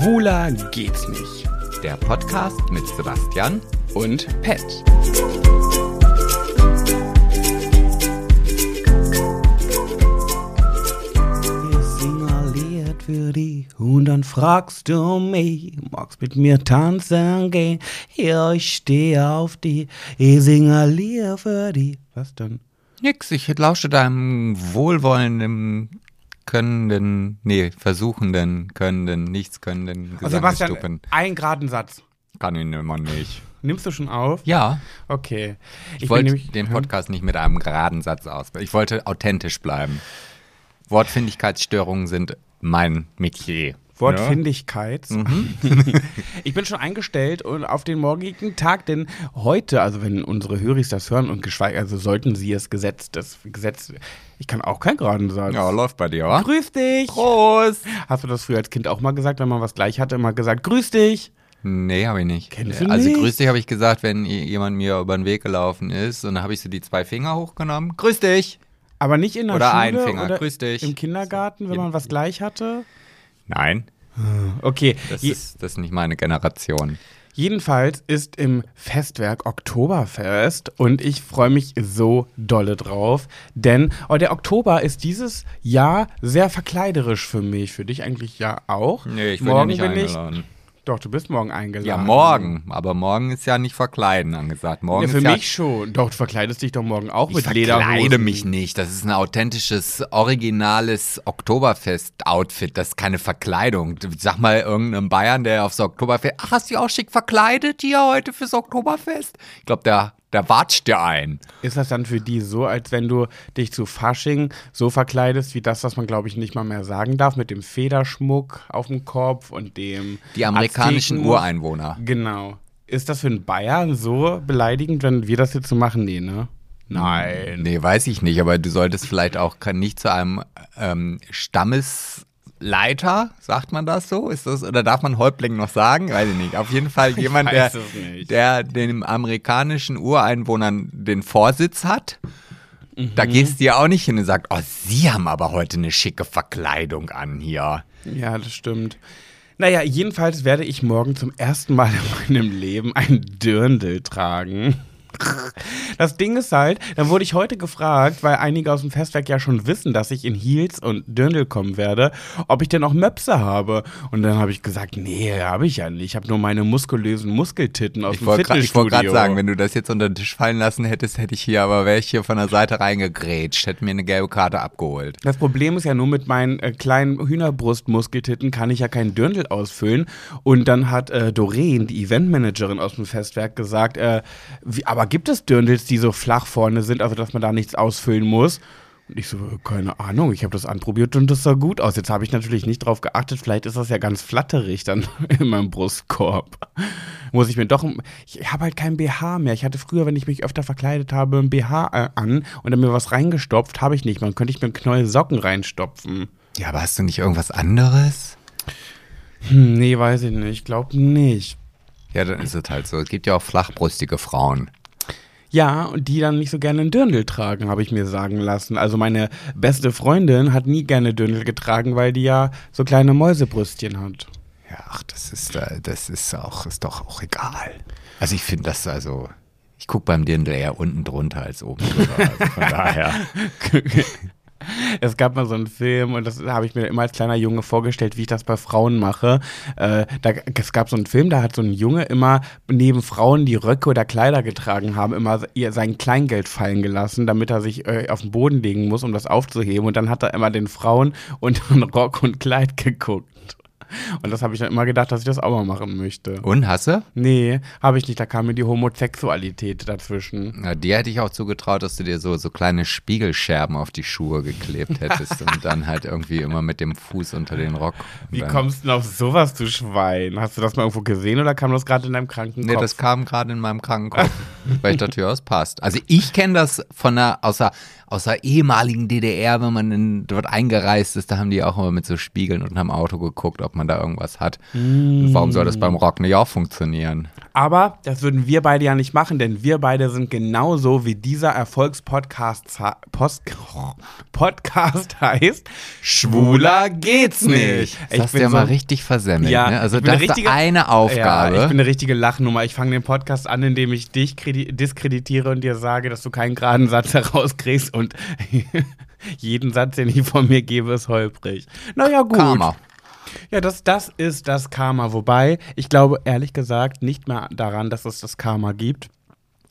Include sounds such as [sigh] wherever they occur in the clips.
Schwuler geht's nicht. Der Podcast mit Sebastian Und Pet. Lied für die und dann fragst du mich, magst mit mir tanzen gehen? Ja, ich stehe auf die, ich singe ein Lied für die. Was denn? Nix, ich lausche deinem wohlwollenden, könnenden, nee, versuchenden, könnenden, nichts könnenden Also Sebastian, Gesangstuppen. ein geraden Satz. Kann ich immer nicht. Nimmst du schon auf? Ja, Okay. ich, bin wollte den Podcast nicht mit einem geraden Satz aus. Ich wollte authentisch bleiben. Wortfindigkeitsstörungen sind mein Metier. Wortfindigkeit. [laughs] ich bin schon eingestellt und auf den morgigen Tag, denn heute, also wenn unsere Höris das hören und geschweige, also sollten sie es Gesetz, das Gesetz, ich kann auch keinen geraden Satz. Ja, läuft bei dir, wa? Grüß dich. Prost! Hast du das früher als Kind auch mal gesagt, wenn man was gleich hatte, immer gesagt, grüß dich? Nee, habe ich nicht. Kennst du also nicht? grüß dich habe ich gesagt, wenn jemand mir über den Weg gelaufen ist und dann habe ich so die zwei Finger hochgenommen. Grüß dich! Aber nicht in der Oder Schule ein Finger, oder grüß dich. im Kindergarten, wenn man was gleich hatte? Nein, Okay, das ist, das ist nicht meine Generation. Jedenfalls ist im Festwerk Oktoberfest und ich freue mich so dolle drauf, denn oh, der Oktober ist dieses Jahr sehr verkleiderisch für mich. Für dich eigentlich ja auch. Nee, ich bin morgen ja nicht bin eingeladen. ich. Doch, du bist morgen eingeladen. Ja, morgen. Aber morgen ist ja nicht verkleiden angesagt. Morgen Ja, für ist ja, mich schon. Doch, du verkleidest dich doch morgen auch ich mit verkleide Lederhosen. mich nicht. Das ist ein authentisches, originales Oktoberfest-Outfit. Das ist keine Verkleidung. Sag mal irgendeinem Bayern, der aufs Oktoberfest. Ach, hast du dich auch schick verkleidet hier heute fürs Oktoberfest? Ich glaube, der, der watscht dir ein. Ist das dann für die so, als wenn du dich zu Fasching so verkleidest, wie das, was man, glaube ich, nicht mal mehr sagen darf, mit dem Federschmuck auf dem Kopf und dem Die amerikanischen Aztekenmus? Ureinwohner. Genau. Ist das für einen Bayern so beleidigend, wenn wir das jetzt so machen? Nee, ne? Nein. Nee, weiß ich nicht, aber du solltest vielleicht auch nicht zu einem ähm, Stammesleiter, sagt man das so? Ist das, oder darf man Häuptling noch sagen? Weiß ich nicht. Auf jeden Fall [laughs] jemand, der, der den amerikanischen Ureinwohnern den Vorsitz hat. Da gehst du ja auch nicht hin und sagst, oh, sie haben aber heute eine schicke Verkleidung an hier. Ja, das stimmt. Naja, jedenfalls werde ich morgen zum ersten Mal in meinem Leben ein Dirndl tragen. Das Ding ist halt, dann wurde ich heute gefragt, weil einige aus dem Festwerk ja schon wissen, dass ich in Heels und Dirndl kommen werde, ob ich denn auch Möpse habe. Und dann habe ich gesagt, nee, habe ich ja nicht. Ich habe nur meine muskulösen Muskeltitten aus Ich dem wollte gerade Fitnessstudio. sagen, wenn du das jetzt unter den Tisch fallen lassen hättest, hätte ich hier, aber ich hier von der Seite reingegrätscht, hätte mir eine gelbe Karte abgeholt. Das Problem ist ja nur mit meinen äh, kleinen Hühnerbrustmuskeltitten kann ich ja keinen Dirndl ausfüllen. Und dann hat äh, Doreen, die Eventmanagerin aus dem Festwerk, gesagt, äh, wie, aber gibt es Dirndls, die so flach vorne sind, also dass man da nichts ausfüllen muss? Und ich so, keine Ahnung, ich habe das anprobiert und das sah gut aus. Jetzt habe ich natürlich nicht drauf geachtet, vielleicht ist das ja ganz flatterig dann [laughs] in meinem Brustkorb. Muss ich mir doch, ich habe halt kein BH mehr. Ich hatte früher, wenn ich mich öfter verkleidet habe, ein BH äh, an und dann mir was reingestopft, habe ich nicht. Man könnte ich mir einen Knäuel Socken reinstopfen. Ja, aber hast du nicht irgendwas anderes? Hm, nee, weiß ich nicht. Ich glaube nicht. Ja, dann ist es halt so. Es gibt ja auch flachbrustige Frauen. Ja, und die dann nicht so gerne einen Dirndl tragen, habe ich mir sagen lassen. Also meine beste Freundin hat nie gerne Dirndl getragen, weil die ja so kleine Mäusebrüstchen hat. Ja, ach, das ist, äh, das ist auch, ist doch auch egal. Also ich finde das also, ich gucke beim Dirndl eher unten drunter als oben drüber. Also von [laughs] daher. [laughs] [laughs] Es gab mal so einen Film und das habe ich mir immer als kleiner Junge vorgestellt, wie ich das bei Frauen mache. Äh, da, es gab so einen Film, da hat so ein Junge immer neben Frauen, die Röcke oder Kleider getragen haben, immer ihr sein Kleingeld fallen gelassen, damit er sich äh, auf den Boden legen muss, um das aufzuheben. Und dann hat er immer den Frauen unter Rock und Kleid geguckt. Und das habe ich dann immer gedacht, dass ich das auch mal machen möchte. Und hasse? Nee, habe ich nicht. Da kam mir die Homosexualität dazwischen. Na, dir hätte ich auch zugetraut, dass du dir so, so kleine Spiegelscherben auf die Schuhe geklebt hättest und [laughs] dann halt irgendwie immer mit dem Fuß unter den Rock. Wie kommst du denn auf sowas, du Schwein? Hast du das mal irgendwo gesehen oder kam das gerade in deinem kranken Nee, das kam gerade in meinem Krankenkopf, [laughs] weil ich dachte, ja, es passt. Also ich kenne das von der, aus der, aus der ehemaligen DDR, wenn man in, dort eingereist ist, da haben die auch immer mit so Spiegeln unterm Auto geguckt, ob man da irgendwas hat. Und warum soll das beim Rock nicht auch funktionieren? Aber das würden wir beide ja nicht machen, denn wir beide sind genauso wie dieser Erfolgspodcast Post, [laughs] Podcast heißt Schwuler geht's nicht. Das Ich hast bin ja so- mal richtig versemmelt. Ja, ne? Also das eine ist eine Aufgabe. Ja, ich bin eine richtige Lachnummer. Ich fange den Podcast an, indem ich dich kredi- diskreditiere und dir sage, dass du keinen geraden Satz [laughs] herauskriegst und [laughs] jeden Satz, den ich von mir gebe, ist holprig. Naja, gut. Karma. Ja, das, das ist das Karma. Wobei, ich glaube ehrlich gesagt nicht mehr daran, dass es das Karma gibt.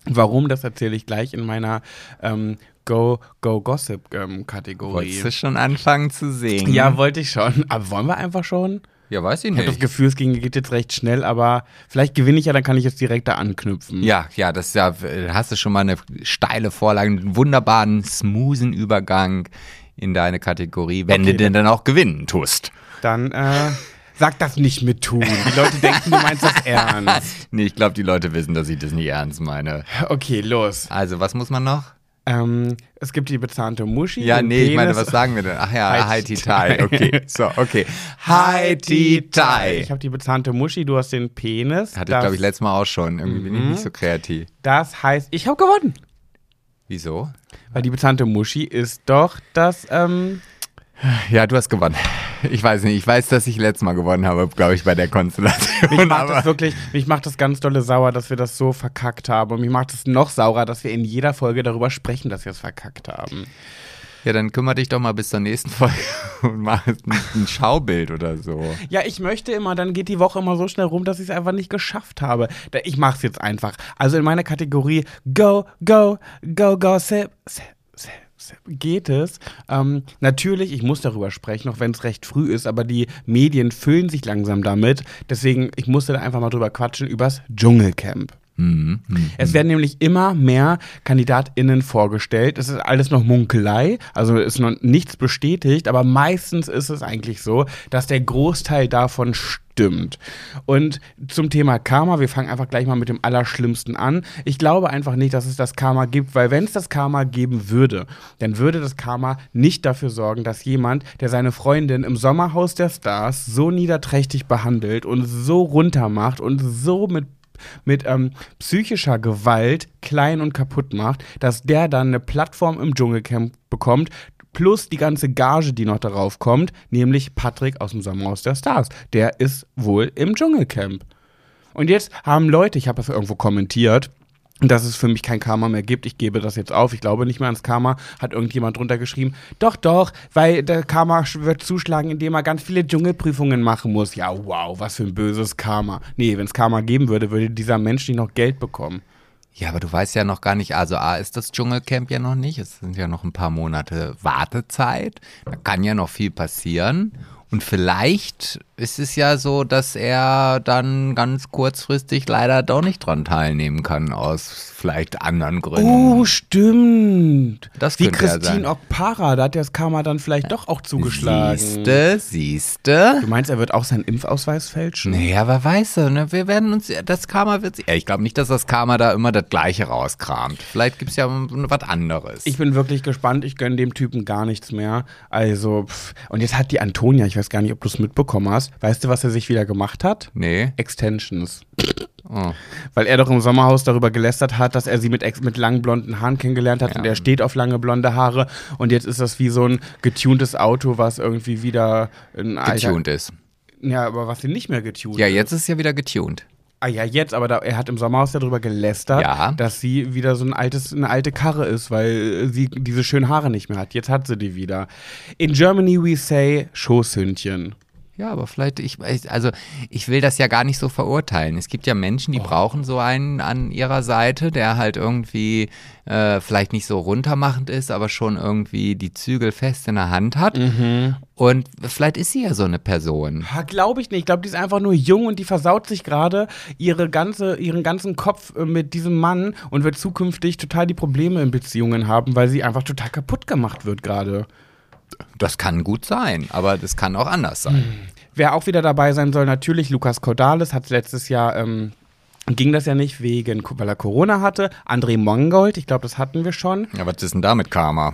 Warum, das erzähle ich gleich in meiner ähm, Go, Go Gossip ähm, Kategorie. Wolltest du schon anfangen zu singen? Ja, wollte ich schon. Aber wollen wir einfach schon? Ja, weiß ich Ich habe das nicht. Gefühl, es geht jetzt recht schnell, aber vielleicht gewinne ich ja, dann kann ich jetzt direkt da anknüpfen. Ja, ja, das ja, da hast du schon mal eine steile Vorlage, einen wunderbaren, smoothen Übergang in deine Kategorie, wenn Okay, du denn dann auch gewinnen tust. Dann äh, sag das nicht mit tun. Die Leute denken, du meinst das ernst. [laughs] Nee, ich glaube, die Leute wissen, dass ich das nicht ernst meine. Okay, los. Also, was muss man noch? Ähm, es gibt die bezahnte Muschi. Ja, nee, ich meine, Penis. was sagen wir denn? Ach ja, Hi, Hi Ti Tai. Okay, so, okay. Hi Ti Tai. Ich habe die bezahnte Muschi, du hast den Penis. Hatte ich, Mhm. glaube ich, letztes Mal auch schon. Irgendwie bin ich nicht so kreativ. das heißt, ich habe gewonnen. Wieso? Weil die bezahnte Muschi ist doch das, ähm, Ja, du hast gewonnen. Ich weiß nicht, ich weiß, dass ich letztes Mal gewonnen habe, glaube ich, bei der Mich Konstellation. macht das wirklich, mich macht das ganz dolle sauer, dass wir das so verkackt haben. Und mich macht es noch saurer, dass wir in jeder Folge darüber sprechen, dass wir es verkackt haben. ja, dann kümmere dich doch mal bis zur nächsten Folge [laughs] und mach ein, Schaubild oder so. Ja, ich möchte immer, dann geht die Woche immer so schnell rum, dass ich es einfach nicht geschafft habe. Ich mach's jetzt einfach. Also in meiner Kategorie Go, Go, Go, Go, Sip, Sip, Sip geht es. Ähm, natürlich, ich muss darüber sprechen, auch wenn es recht früh ist, aber die Medien füllen sich langsam damit. Deswegen, ich musste da einfach mal drüber quatschen, übers Dschungelcamp. Mhm. Es werden nämlich immer mehr KandidatInnen vorgestellt. Es ist alles noch Munkelei, also ist noch nichts bestätigt, aber meistens ist es eigentlich so, dass der Großteil davon stimmt. Und zum Thema Karma, wir fangen einfach gleich mal mit dem Allerschlimmsten an. Ich glaube einfach nicht, dass es das Karma gibt, weil wenn es das Karma geben würde, dann würde das Karma nicht dafür sorgen, dass jemand, der seine Freundin im Sommerhaus der Stars so niederträchtig behandelt und so runtermacht und so mit mit ähm, psychischer Gewalt klein und kaputt macht, dass der dann eine Plattform im Dschungelcamp bekommt, plus die ganze Gage, die noch darauf kommt, nämlich Patrick aus dem Sommerhaus der Stars. Der ist wohl im Dschungelcamp. Und jetzt haben Leute, ich habe das irgendwo kommentiert, dass es für mich kein Karma mehr gibt. Ich gebe das jetzt auf. Ich glaube nicht mehr ans Karma. Hat irgendjemand drunter geschrieben. Doch, doch, weil der Karma wird zuschlagen, indem er ganz viele Dschungelprüfungen machen muss. Ja, wow, was für ein böses Karma. Nee, wenn es Karma geben würde, würde dieser Mensch nicht noch Geld bekommen. Ja, aber du weißt ja noch gar nicht, also A ist das Dschungelcamp ja noch nicht, es sind ja noch ein paar Monate Wartezeit, da kann ja noch viel passieren und vielleicht ist es ja so, dass er dann ganz kurzfristig leider doch nicht dran teilnehmen kann, aus vielleicht anderen Gründen. Oh, stimmt. Das Wie ja Christine sein. Okpara, da hat das Karma dann vielleicht doch auch zugeschlagen. Siehste, siehste. Du meinst, er wird auch seinen Impfausweis fälschen? Naja, wer weiß, ne? wir werden uns, das Karma wird, ja, ich glaube nicht, dass das Karma da immer das Gleiche rauskramt. Vielleicht gibt es ja was anderes. Ich bin wirklich gespannt. Ich gönne dem Typen gar nichts mehr. Also, pff. und jetzt hat die Antonia, ich weiß gar nicht, ob du es mitbekommen hast. Weißt du, was er sich wieder gemacht hat? nee. Extensions. Oh. Weil er doch im Sommerhaus darüber gelästert hat, dass er sie mit, mit langen blonden Haaren kennengelernt hat Ja. und er steht auf lange blonde Haare und jetzt ist das wie so ein getuntes Auto, was irgendwie wieder ein alter- Getuned ist. Ja, aber was ihn nicht mehr getuned Ja, jetzt ist es ja wieder getuned. Ah ja, jetzt, aber da, er hat im Sommerhaus darüber gelästert, Ja. dass sie wieder so ein altes, eine alte Karre ist, weil sie diese schönen Haare nicht mehr hat. Jetzt hat sie die wieder. In Germany we say Schoßhündchen. Ja, aber vielleicht, ich, also ich will das ja gar nicht so verurteilen. Es gibt ja Menschen, die brauchen so einen an ihrer Seite, der halt irgendwie äh, vielleicht nicht so runtermachend ist, aber schon irgendwie die Zügel fest in der Hand hat. Und vielleicht ist sie ja so eine Person. Glaube ich nicht. Ich glaube, die ist einfach nur jung und die versaut sich gerade ihre ganze, ihren ganzen Kopf äh, mit diesem Mann und wird zukünftig total die Probleme in Beziehungen haben, weil sie einfach total kaputt gemacht wird gerade. Das kann gut sein, aber das kann auch anders sein. Wer auch wieder dabei sein soll, natürlich Lukas Cordalis hat letztes Jahr, ähm, ging das ja nicht wegen, weil er Corona hatte. André Mongold, ich glaube, das hatten wir schon. Ja, was ist denn da mit Karma?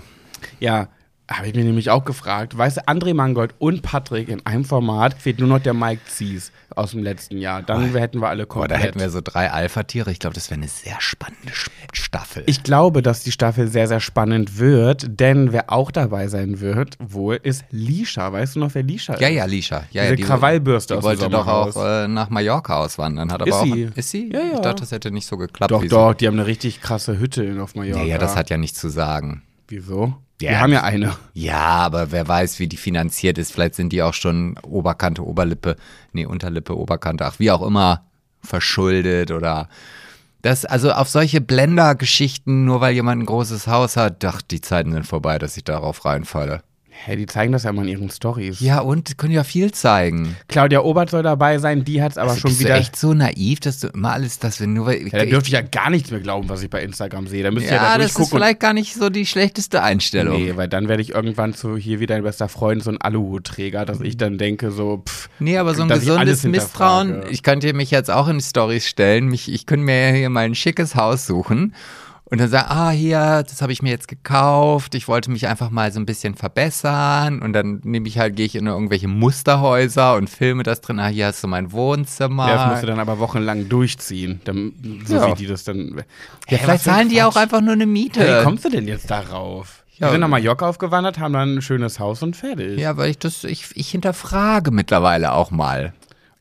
Ja, Habe ich mir nämlich auch gefragt. Weißt du, André Mangold und Patrick in einem Format fehlt nur noch der Mike Zies aus dem letzten Jahr. Dann hätten wir alle Boah, komplett. da hätten wir so drei Alpha-Tiere. Ich glaube, das wäre eine sehr spannende Staffel. ich glaube, dass die Staffel sehr, sehr spannend wird, denn wer auch dabei sein wird, wohl, ist Lisha. Weißt du noch, wer Lisha ja, ist? ja, Lisha. Ja, Diese ja, die, Krawallbürste die aus wollte doch auch äh, nach Mallorca auswandern. Hat aber Ist auch, sie? Ist sie? Ja, ja. Ich dachte, das hätte nicht so geklappt. Doch, doch, die haben eine richtig krasse Hütte in- auf. Mallorca. Ja, ja, das hat ja nichts zu sagen. Wieso? Ja, Wir haben ja eine. Ja, aber wer weiß, wie die finanziert ist. Vielleicht sind die auch schon Oberkante, Oberlippe, nee, Unterlippe, Oberkante, ach, wie auch immer, verschuldet oder das, also auf solche Blender-Geschichten, nur weil jemand ein großes Haus hat, ach, die Zeiten sind vorbei, dass ich darauf reinfalle. Hä, die zeigen das ja immer in ihren Stories. Ja, und können ja viel zeigen. Claudia Obert soll dabei sein, die hat es aber Also schon bist wieder. du echt so naiv, dass du immer alles, dass wir nur weil. ja, da dürfte ich ja gar nichts mehr glauben, was ich bei Instagram sehe. Da müsste ich ja, ja, da das ist vielleicht gar nicht so die schlechteste Einstellung. Nee, weil dann werde ich irgendwann so hier wie dein bester Freund so ein Aluhutträger, dass ich dann denke so, pff, Nee, aber so ein dass ich gesundes Misstrauen. Ich könnte mich jetzt auch in Stories stellen. Mich, ich könnte mir hier mal ein schickes Haus suchen und dann sagen, ah, hier, das habe ich mir jetzt gekauft. Ich wollte mich einfach mal so ein bisschen verbessern. Und dann nehme ich halt, gehe ich in irgendwelche Musterhäuser und filme das drin. Ah, hier hast du mein Wohnzimmer. Ja, das musst du dann aber wochenlang durchziehen, dann, so Ja. wie die das dann. ja, vielleicht zahlen die auch einfach nur eine Miete. Hey, wie kommst du denn jetzt darauf? Ja, die sind nach Mallorca aufgewandert, haben dann ein schönes Haus und fertig. ja, weil ich das, ich, ich hinterfrage mittlerweile auch mal.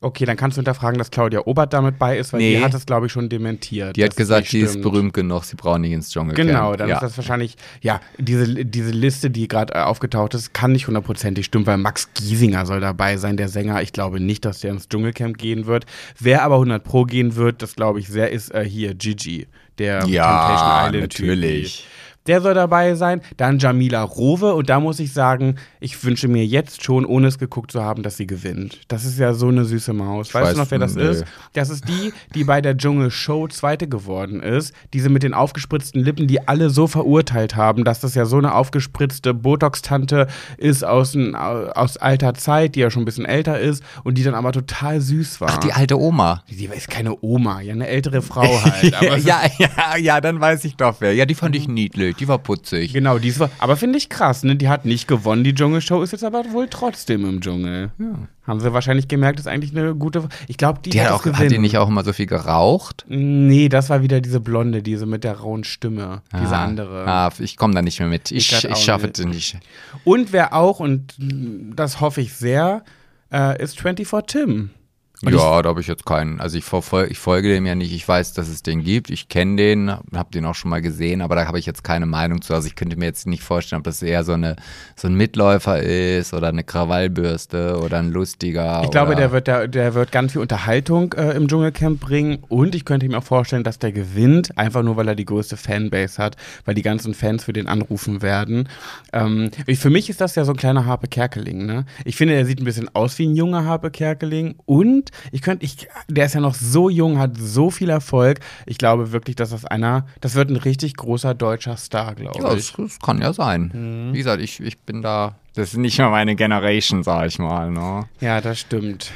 Okay, dann kannst du hinterfragen, dass Claudia Obert damit bei ist, weil Nee. die hat es, glaube ich, schon dementiert. Die hat gesagt, sie ist berühmt genug, sie braucht nicht ins Dschungelcamp. Genau, dann ja. ist das wahrscheinlich, ja, diese, diese Liste, die gerade äh, aufgetaucht ist, kann nicht hundertprozentig stimmen, weil Max Giesinger soll dabei sein, der Sänger. Ich glaube nicht, dass der ins Dschungelcamp gehen wird. Wer aber 100 Pro gehen wird, das glaube ich sehr, ist äh, hier Gigi, der Ja, Typ. natürlich. Der soll dabei sein. Dann Jamila Rowe. Und da muss ich sagen, ich wünsche mir jetzt schon, ohne es geguckt zu haben, dass sie gewinnt. Das ist ja so eine süße Maus. weißt weiß, du noch, wer das nee. ist? Das ist die, die bei der Dschungel-Show Zweite geworden ist. Diese mit den aufgespritzten Lippen, die alle so verurteilt haben, dass das ja so eine aufgespritzte Botox-Tante ist aus, n- aus alter Zeit, die ja schon ein bisschen älter ist und die dann aber total süß war. Ach, die alte Oma. die ist keine Oma, ja, eine ältere Frau halt. [laughs] Ja, ja, ja, dann weiß ich doch wer. Ja, die fand ich niedlich, die war putzig. Genau, die ist, aber finde ich krass, ne? Die hat nicht gewonnen, die Dschungelshow ist jetzt aber wohl trotzdem im Dschungel. Haben sie wahrscheinlich gemerkt, ist eigentlich eine gute. Ich glaube, die, Die hat das auch, hat gewinnen. die nicht auch immer so viel geraucht? Nee, das war wieder diese Blonde, diese mit der rauen Stimme. Diese Ah, andere. Ah, ich komme da nicht mehr mit. Ich, Ich grad ich, schaffe es nicht. Und wer auch, und das hoffe ich sehr, äh, ist 24 Tim. Und ja, da habe ich jetzt keinen. Also ich, verfol ich folge dem ja nicht. Ich weiß, dass es den gibt. Ich kenne den, habe den auch schon mal gesehen, aber da habe ich jetzt keine Meinung zu. Also ich könnte mir jetzt nicht vorstellen, ob das eher so, eine, so ein Mitläufer ist oder eine Krawallbürste oder ein lustiger. Ich glaube, der wird, der, der wird ganz viel Unterhaltung äh, im Dschungelcamp bringen und ich könnte mir auch vorstellen, dass der gewinnt, einfach nur, weil er die größte Fanbase hat, weil die ganzen Fans für den anrufen werden. Ähm, für mich ist das ja so ein kleiner Harpe Kerkeling, ne? Ich finde, er sieht ein bisschen aus wie ein junger Harpe Kerkeling und ich könnte, ich, der ist ja noch so jung, hat so viel Erfolg. Ich glaube wirklich, dass das einer, das wird ein richtig großer deutscher Star, glaube Ja, ich. das, das kann ja sein. Mhm. Wie gesagt, ich, ich bin da. Das ist nicht mehr meine Generation, sag ich mal. Ne? Ja, das stimmt.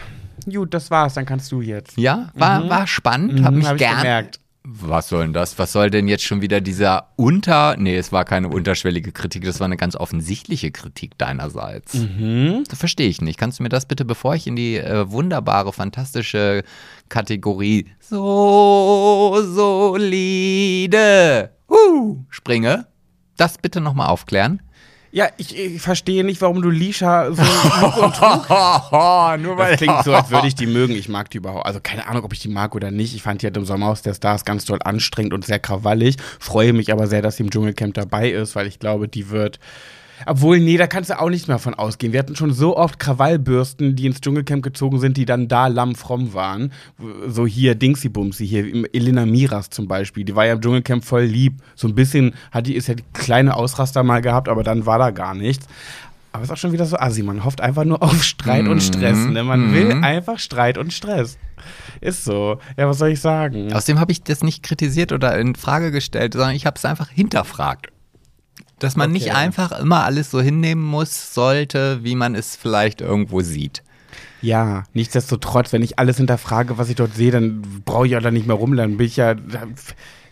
Gut, das war's, dann kannst du jetzt. Ja, war, war spannend. Hab Mhm, mich hab ich gern. Was soll denn das? Was soll denn jetzt schon wieder dieser unter. Nee, es war keine unterschwellige Kritik, das war eine ganz offensichtliche Kritik deinerseits. Mhm. Das verstehe ich nicht. Kannst du mir das bitte, bevor ich in die äh, wunderbare, fantastische Kategorie so solide huh, springe, das bitte nochmal aufklären? Ja, ich, ich verstehe nicht, warum du Lisha so und [laughs] Nur Das klingt so, als würde ich die [laughs] mögen. Ich mag die überhaupt. Also keine Ahnung, ob ich die mag oder nicht. Ich fand die halt im Sommerhaus der Stars ganz doll anstrengend und sehr krawallig. Freue mich aber sehr, dass sie im Dschungelcamp dabei ist, weil ich glaube, die wird. Obwohl, nee, da kannst du auch nicht mehr von ausgehen. Wir hatten schon so oft Krawallbürsten, die ins Dschungelcamp gezogen sind, die dann da lammfromm waren. So hier Dingsy Bumsy, hier Elena Miras zum Beispiel. Die war ja im Dschungelcamp voll lieb. So ein bisschen hat die, ist ja die kleine Ausraster mal gehabt, aber dann war da gar nichts. Aber ist auch schon wieder so assi. Man hofft einfach nur auf Streit und Stress. Ne? Man will einfach Streit und Stress. Ist so. Ja, was soll ich sagen? Außerdem habe ich das nicht kritisiert oder in Frage gestellt, sondern ich habe es einfach hinterfragt. Dass man nicht Okay. einfach immer alles so hinnehmen muss, sollte, wie man es vielleicht irgendwo sieht. Ja, nichtsdestotrotz, wenn ich alles hinterfrage, was ich dort sehe, dann brauche ich ja da nicht mehr rum. Dann bin ich ja.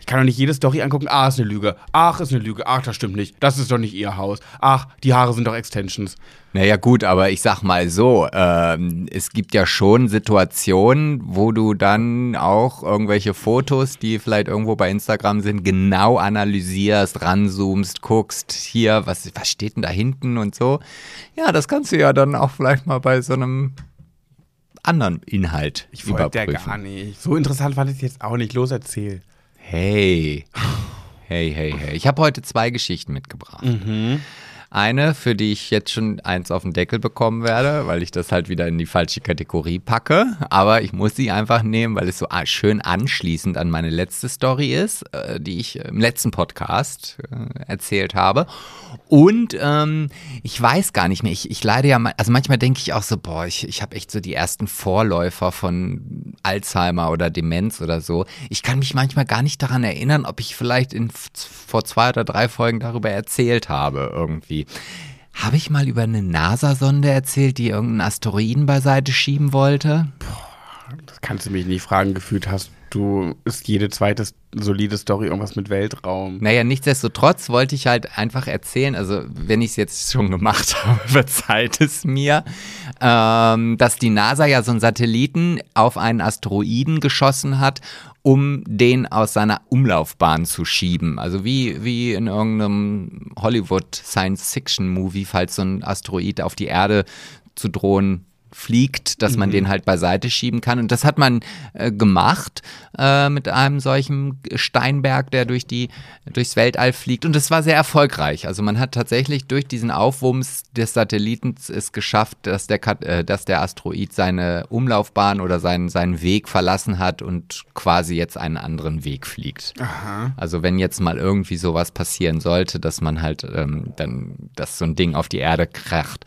Ich kann doch nicht jede Story angucken, ah, ist eine Lüge, ach, ist eine Lüge, ach, das stimmt nicht, das ist doch nicht ihr Haus, ach, die Haare sind doch Extensions. Naja gut, aber ich sag mal so, ähm, es gibt ja schon Situationen, wo du dann auch irgendwelche Fotos, die vielleicht irgendwo bei Instagram sind, genau analysierst, ranzoomst, guckst, hier, was, was steht denn da hinten und so. Ja, das kannst du ja dann auch vielleicht mal bei so einem anderen Inhalt Ich wollte ja überprüfen. gar nicht. So interessant fand ich es jetzt auch nicht. Los, erzähl. Hey. Hey, hey, hey. Ich habe heute zwei Geschichten mitgebracht. Eine, für die ich jetzt schon eins auf den Deckel bekommen werde, weil ich das halt wieder in die falsche Kategorie packe. Aber ich muss sie einfach nehmen, weil es so a- schön anschließend an meine letzte Story ist, äh, die ich im letzten Podcast äh, erzählt habe. Und ähm, ich weiß gar nicht mehr, ich, ich leide ja, also manchmal denke ich auch so, boah, ich, ich habe echt so die ersten Vorläufer von Alzheimer oder Demenz oder so. Ich kann mich manchmal gar nicht daran erinnern, ob ich vielleicht in, vor zwei oder drei Folgen darüber erzählt habe irgendwie. Habe ich mal über eine NASA-Sonde erzählt, die irgendeinen Asteroiden beiseite schieben wollte? Das kannst du mich nicht fragen. Gefühlt hast du, ist jede zweite solide Story irgendwas mit Weltraum. Naja, nichtsdestotrotz wollte ich halt einfach erzählen, also wenn ich es jetzt schon gemacht [laughs] habe, verzeiht es mir, ähm, dass die NASA ja so einen Satelliten auf einen Asteroiden geschossen hat, um den aus seiner Umlaufbahn zu schieben. Also wie, wie in irgendeinem Hollywood-Science-Fiction-Movie, falls so ein Asteroid auf die Erde zu drohen fliegt, dass man den halt beiseite schieben kann. Und das hat man äh, gemacht äh, mit einem solchen Steinberg, der durch die, durchs Weltall fliegt. Und das war sehr erfolgreich. Also man hat tatsächlich durch diesen Aufwumms des Satellitens es geschafft, dass der, äh, dass der Asteroid seine Umlaufbahn oder seinen, seinen Weg verlassen hat und quasi jetzt einen anderen Weg fliegt. Also wenn jetzt mal irgendwie sowas passieren sollte, dass man halt ähm, dann, dass so ein Ding auf die Erde kracht,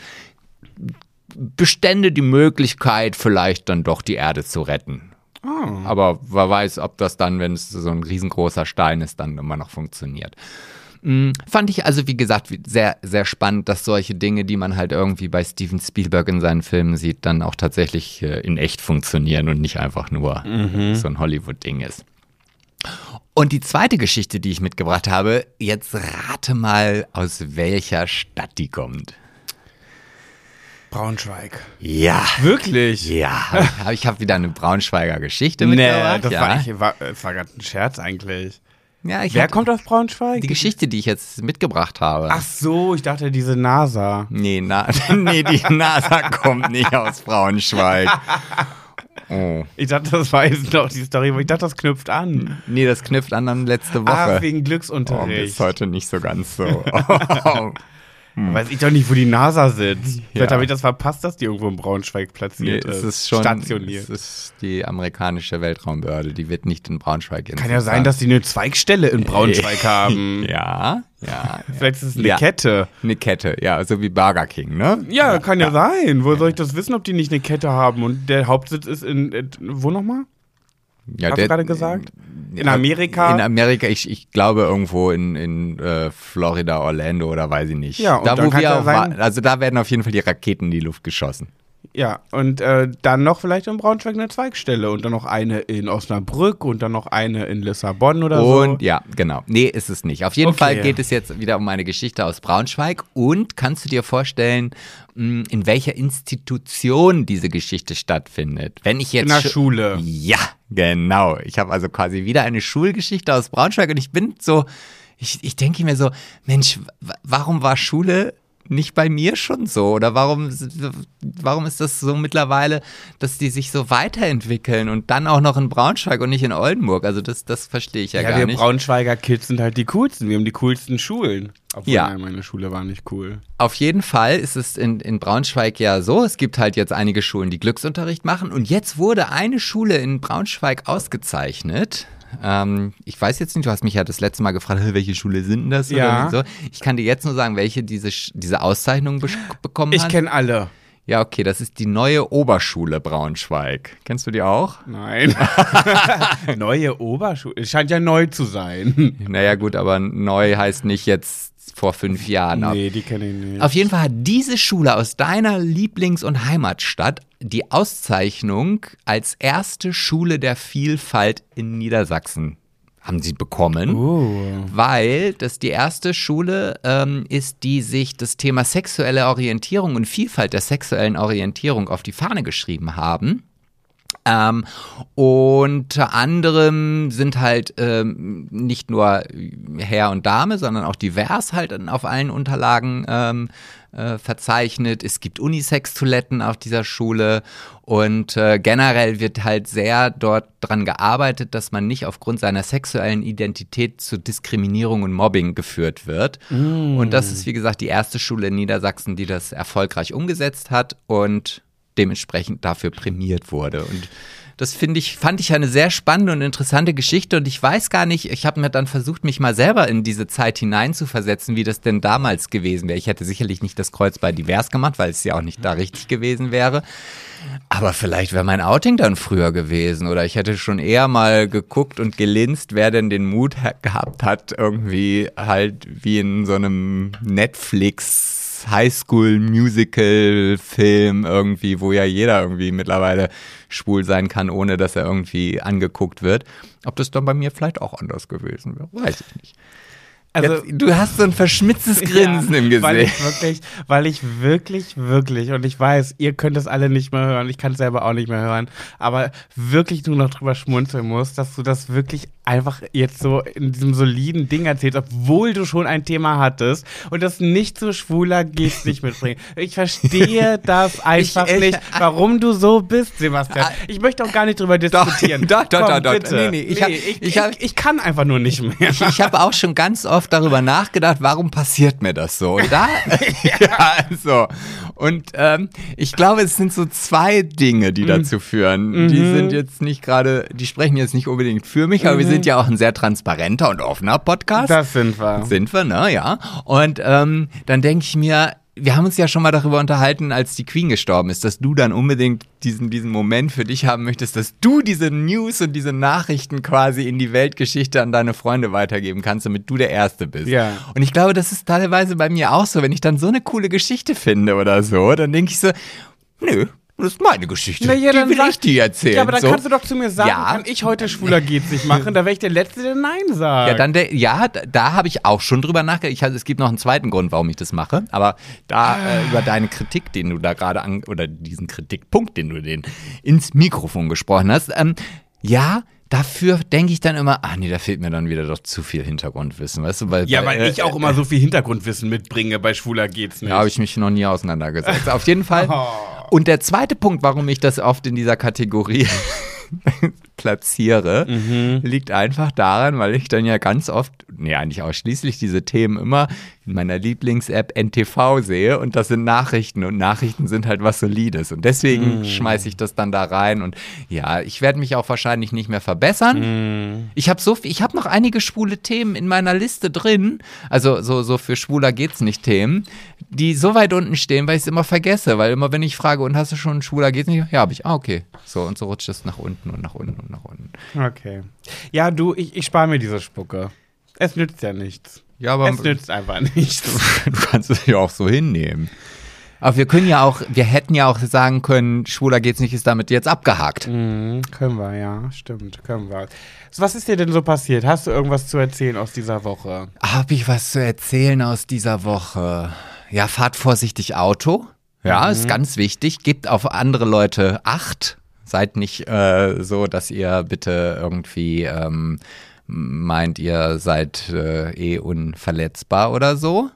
bestände die Möglichkeit, vielleicht dann doch die Erde zu retten. Aber wer weiß, ob das dann, wenn es so ein riesengroßer Stein ist, dann immer noch funktioniert. Mm, Fand ich also, wie gesagt, sehr, sehr spannend, dass solche Dinge, die man halt irgendwie bei Steven Spielberg in seinen Filmen sieht, dann auch tatsächlich äh, in echt funktionieren und nicht einfach nur so ein Hollywood-Ding ist. Und die zweite Geschichte, die ich mitgebracht habe, jetzt rate mal, aus welcher Stadt die kommt. Braunschweig. Ja. Wirklich? Ja, [laughs] ich, hab- ich habe wieder eine Braunschweiger Geschichte Nee, mitgebracht. das ja. war, ich, war, das war gerade ein Scherz eigentlich. ja, ich Wer hab- kommt aus Braunschweig? Die Geschichte, die ich jetzt mitgebracht habe. Ach so, ich dachte diese NASA. Nee, na, [laughs] nee, die NASA kommt nicht aus Braunschweig. [laughs] Oh. Ich dachte, das war jetzt noch die Story, aber ich dachte, das knüpft an. Nee, das knüpft an an letzte Woche. Ach, wegen oh, Glücksunterricht. ist heute nicht so ganz so. Oh. Weiß ich doch nicht, wo die NASA sitzt. [laughs] Vielleicht Ja. habe ich das verpasst, dass die irgendwo in Braunschweig Nee, platziert es ist. ist schon Stationiert. Es ist die amerikanische Weltraumbehörde, die wird nicht in Braunschweig Kann ja sein, dass die eine Zweigstelle in Braunschweig [laughs] haben. Ja, [laughs] ja. Vielleicht ist es eine Ja. Kette. Eine Kette, ja, so wie Burger King, ne? Ja, kann ja, sein. Wo soll ich das wissen, ob die nicht eine Kette haben? Und der Hauptsitz ist in, äh, wo nochmal? Ja, Hast der- du gerade gesagt? In Ja, Amerika? In Amerika, ich, ich glaube irgendwo in, in äh, Florida, Orlando oder weiß ich nicht. Ja, und da wo wir auch also da werden auf jeden Fall die Raketen in die Luft geschossen. Ja, und äh, dann noch vielleicht in Braunschweig eine Zweigstelle und dann noch eine in Osnabrück und dann noch eine in Lissabon oder Und so. ja, genau. Nee, ist es nicht. Auf jeden Okay. Fall geht es jetzt wieder um eine Geschichte aus Braunschweig. Und kannst du dir vorstellen, mh, in welcher Institution diese Geschichte stattfindet? Wenn ich jetzt In der Schule. Ja, genau. Ich habe also quasi wieder eine Schulgeschichte aus Braunschweig und ich bin so, ich, ich denke mir so, Mensch, warum war Schule nicht bei mir schon so? Oder warum, warum ist das so mittlerweile, dass die sich so weiterentwickeln und dann auch noch in Braunschweig und nicht in Oldenburg? Also das, das verstehe ich ja, Ja, gar wir nicht. Braunschweiger Kids sind halt die coolsten. Wir haben die coolsten Schulen. Obwohl, Ja. nein, meine Schule war nicht cool. Auf jeden Fall ist es in, in Braunschweig ja so, es gibt halt jetzt einige Schulen, die Glücksunterricht machen und jetzt wurde eine Schule in Braunschweig ausgezeichnet. Ähm, ich weiß jetzt nicht, du hast mich ja das letzte Mal gefragt, "Hä, [laughs] welche Schule sind denn das? Ja. Oder so. Ich kann dir jetzt nur sagen, welche diese, diese Auszeichnung bekommen Ich hat. kenne alle. Ja, okay, das ist die neue Oberschule Braunschweig. Kennst du die auch? Nein. [laughs] Neue Oberschule. Es scheint ja neu zu sein. Naja, gut, aber neu heißt nicht jetzt vor fünf Jahren. nee, die kenne ich nicht. Auf jeden Fall hat diese Schule aus deiner Lieblings- und Heimatstadt die Auszeichnung als erste Schule der Vielfalt in Niedersachsen haben sie bekommen, Uh. weil das die erste Schule ähm, ist, die sich das Thema sexuelle Orientierung und Vielfalt der sexuellen Orientierung auf die Fahne geschrieben haben. Ähm, unter anderem sind halt ähm, nicht nur Herr und Dame, sondern auch divers halt auf allen Unterlagen ähm, äh, verzeichnet. Es gibt Unisex-Toiletten auf dieser Schule und äh, generell wird halt sehr dort dran gearbeitet, dass man nicht aufgrund seiner sexuellen Identität zu Diskriminierung und Mobbing geführt wird. Und das ist, wie gesagt, die erste Schule in Niedersachsen, die das erfolgreich umgesetzt hat und dementsprechend dafür prämiert wurde. Und das finde ich, fand ich eine sehr spannende und interessante Geschichte und ich weiß gar nicht, ich habe mir dann versucht, mich mal selber in diese Zeit hineinzuversetzen, wie das denn damals gewesen wäre. Ich hätte sicherlich nicht das Kreuz bei divers gemacht, weil es ja auch nicht da richtig gewesen wäre. Aber vielleicht wäre mein Outing dann früher gewesen oder ich hätte schon eher mal geguckt und gelinst, wer denn den Mut ha- gehabt hat, irgendwie halt wie in so einem Netflix Highschool-Musical-Film irgendwie, wo ja jeder irgendwie mittlerweile schwul sein kann, ohne dass er irgendwie angeguckt wird. Ob das dann bei mir vielleicht auch anders gewesen wäre, weiß ich nicht. Also, Jetzt, du hast so ein verschmitztes Grinsen Ja, im Gesicht. Weil ich wirklich, weil ich wirklich, wirklich, und ich weiß, ihr könnt es alle nicht mehr hören, ich kann es selber auch nicht mehr hören, aber wirklich nur noch drüber schmunzeln musst, dass du das wirklich einfach jetzt so in diesem soliden Ding erzählst, obwohl du schon ein Thema hattest und das nicht so schwuler geht's [laughs] nicht mitbringen. Ich verstehe das einfach ich- nicht, warum du so bist, Sebastian. Ich möchte auch gar nicht drüber [laughs] diskutieren. doch, doch, Komm, doch. Bitte. Nee, nee, ich hab- ich, ich hab- ich, ich kann einfach nur nicht mehr. Ich, ich habe auch schon ganz oft darüber nachgedacht, warum passiert mir das so? Und [laughs] da, ja, so. Und ähm, ich glaube, es sind so zwei Dinge, die dazu führen. Die sind jetzt nicht gerade, die sprechen jetzt nicht unbedingt für mich, aber wir sind ja auch ein sehr transparenter und offener Podcast. Das sind wir. Sind wir, ne? Ja. Und ähm, dann denke ich mir, wir haben uns ja schon mal darüber unterhalten, als die Queen gestorben ist, dass du dann unbedingt diesen, diesen Moment für dich haben möchtest, dass du diese News und diese Nachrichten quasi in die Weltgeschichte an deine Freunde weitergeben kannst, damit du der Erste bist. Ja. Und ich glaube, das ist teilweise bei mir auch so, wenn ich dann so eine coole Geschichte finde oder so, dann denke ich so, nö, das ist meine Geschichte. Na ja, die will sag- ich dir erzählen. Ja, aber dann so. kannst du doch zu mir sagen, Ja. kann ich heute schwuler geht's nicht machen, da wäre ich der Letzte, der Nein sagt. Ja, dann der, ja, da, da habe ich auch schon drüber nachgedacht. Ich, also, es gibt noch einen zweiten Grund, warum ich das mache. Aber da äh, über deine Kritik, den du da gerade an, oder diesen Kritikpunkt, den du den ins Mikrofon gesprochen hast, ähm, ja, dafür denke ich dann immer, ah nee, da fehlt mir dann wieder doch zu viel Hintergrundwissen, weißt du? Weil, ja, weil äh, ich auch immer so viel Hintergrundwissen mitbringe, bei Schwuler geht's nicht. Da habe ich mich noch nie auseinandergesetzt. Auf jeden Fall. [laughs] Oh. Und der zweite Punkt, warum ich das oft in dieser Kategorie platziere, Mhm. liegt einfach daran, weil ich dann ja ganz oft, nee, eigentlich ausschließlich diese Themen immer in meiner Lieblings-App NTV sehe und das sind Nachrichten und Nachrichten sind halt was Solides und deswegen Mhm. schmeiße ich das dann da rein und ja, ich werde mich auch wahrscheinlich nicht mehr verbessern. Mhm. Ich habe so, viel- ich habe noch einige schwule Themen in meiner Liste drin, also so, so für schwuler geht's nicht Themen, die so weit unten stehen, weil ich es immer vergesse, weil immer wenn ich frage, und hast du schon einen schwuler geht's nicht? Ja, habe ich. Ah, okay. So und so rutscht es nach unten und nach unten und nach unten. Okay. Ja, du, ich, ich spare mir diese Spucke. Es nützt ja nichts. Ja, aber Es nützt einfach nichts. [laughs] du kannst es ja auch so hinnehmen. Aber wir können ja auch, wir hätten ja auch sagen können, schwuler geht's nicht, ist damit jetzt abgehakt. Mhm, können wir, ja, stimmt, können wir. Was ist dir denn so passiert? Hast du irgendwas zu erzählen aus dieser Woche? Habe ich was zu erzählen aus dieser Woche? Ja, fahrt vorsichtig Auto. Ja, ist ganz wichtig. Gebt auf andere Leute Acht. Seid nicht äh, so, dass ihr bitte irgendwie ähm, meint, ihr seid äh, eh unverletzbar oder so.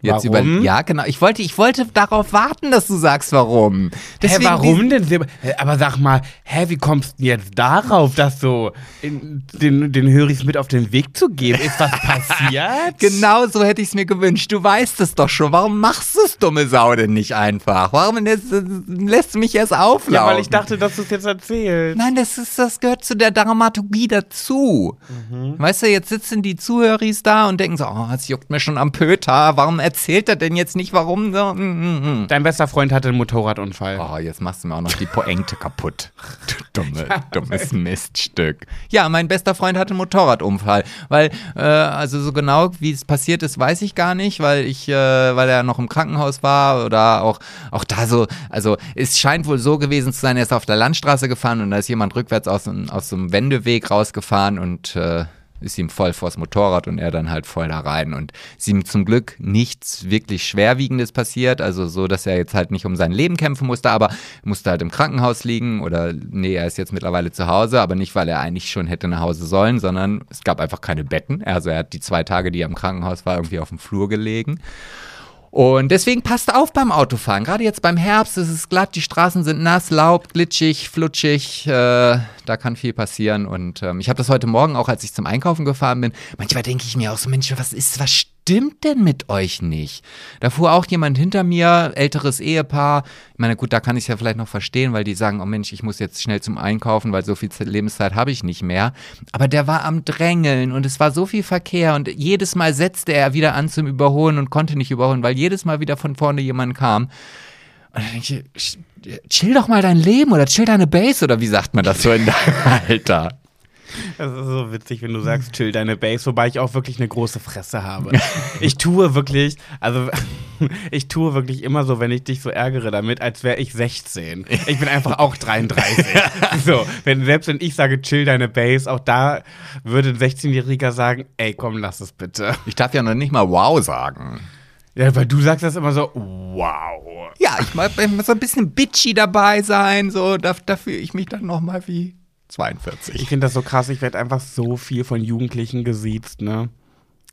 Jetzt Warum? Über, ja, genau. Ich wollte, ich wollte darauf warten, dass du sagst, warum. hä, warum denn? Aber sag mal, hä, wie kommst du jetzt darauf, das so in, den, den Höris mit auf den Weg zu geben? Ist was passiert? [laughs] Genau so hätte ich es mir gewünscht. Du weißt es doch schon. Warum machst du es, dumme Sau, denn nicht einfach? Warum lässt, lässt du mich erst auflaufen? Ja, weil ich dachte, dass du es jetzt erzählst. Nein, das, ist, das gehört zu der Dramaturgie dazu. Weißt du, jetzt sitzen die Zuhöris da und denken so, oh, es juckt mir schon am Pöter. Warum erzählt er denn jetzt nicht, warum? So? mm, mm, mm. Dein bester Freund hatte einen Motorradunfall. Oh, jetzt machst du mir auch noch die Pointe kaputt. Du dumme, [laughs] dummes Miststück. Ja, mein bester Freund hatte einen Motorradunfall. Weil, äh, also so genau wie es passiert ist, weiß ich gar nicht, weil ich, äh, weil er noch im Krankenhaus war oder auch, auch da so, also es scheint wohl so gewesen zu sein, er ist auf der Landstraße gefahren und da ist jemand rückwärts aus, dem- aus so einem Wendeweg rausgefahren und äh, ist ihm voll vors Motorrad und er dann halt voll da rein. Und ist ihm zum Glück nichts wirklich Schwerwiegendes passiert, also so, dass er jetzt halt nicht um sein Leben kämpfen musste, aber musste halt im Krankenhaus liegen oder nee, er ist jetzt mittlerweile zu Hause, aber nicht, weil er eigentlich schon hätte nach Hause sollen, sondern es gab einfach keine Betten. Also er hat die zwei Tage, die er im Krankenhaus war, irgendwie auf dem Flur gelegen. Und deswegen passt auf beim Autofahren. Gerade jetzt beim Herbst ist es glatt, die Straßen sind nass, laub, glitschig, flutschig. Äh, da kann viel passieren. Und ähm, ich habe das heute Morgen auch, als ich zum Einkaufen gefahren bin. Manchmal denke ich mir auch so, Mensch, was ist, was stimmt denn mit euch nicht? Da fuhr auch jemand hinter mir, älteres Ehepaar. Ich meine, gut, da kann ich es ja vielleicht noch verstehen, weil die sagen, oh Mensch, ich muss jetzt schnell zum Einkaufen, weil so viel Lebenszeit habe ich nicht mehr. Aber der war am Drängeln und es war so viel Verkehr und jedes Mal setzte er wieder an zum Überholen und konnte nicht überholen, weil jedes Mal wieder von vorne jemand kam. Und dann denke ich, chill doch mal dein Leben oder chill deine Base oder wie sagt man das so in deinem [laughs] Alter? Das ist so witzig, wenn du sagst, chill deine Base, wobei ich auch wirklich eine große Fresse habe. Ich tue wirklich, also [laughs] ich tue wirklich immer so, wenn ich dich so ärgere damit, als wäre ich 16. Ich bin einfach auch 33. So, wenn, selbst wenn ich sage, chill deine Base, auch da würde ein 16-Jähriger sagen, ey, komm, lass es bitte. Ich darf ja noch nicht mal wow sagen. Ja, weil du sagst das immer so, wow. Ja, ich mag so ein bisschen bitchy dabei sein, so, da, da fühle ich mich dann nochmal wie 42. Ich finde das so krass, ich werde einfach so viel von Jugendlichen gesiezt, ne?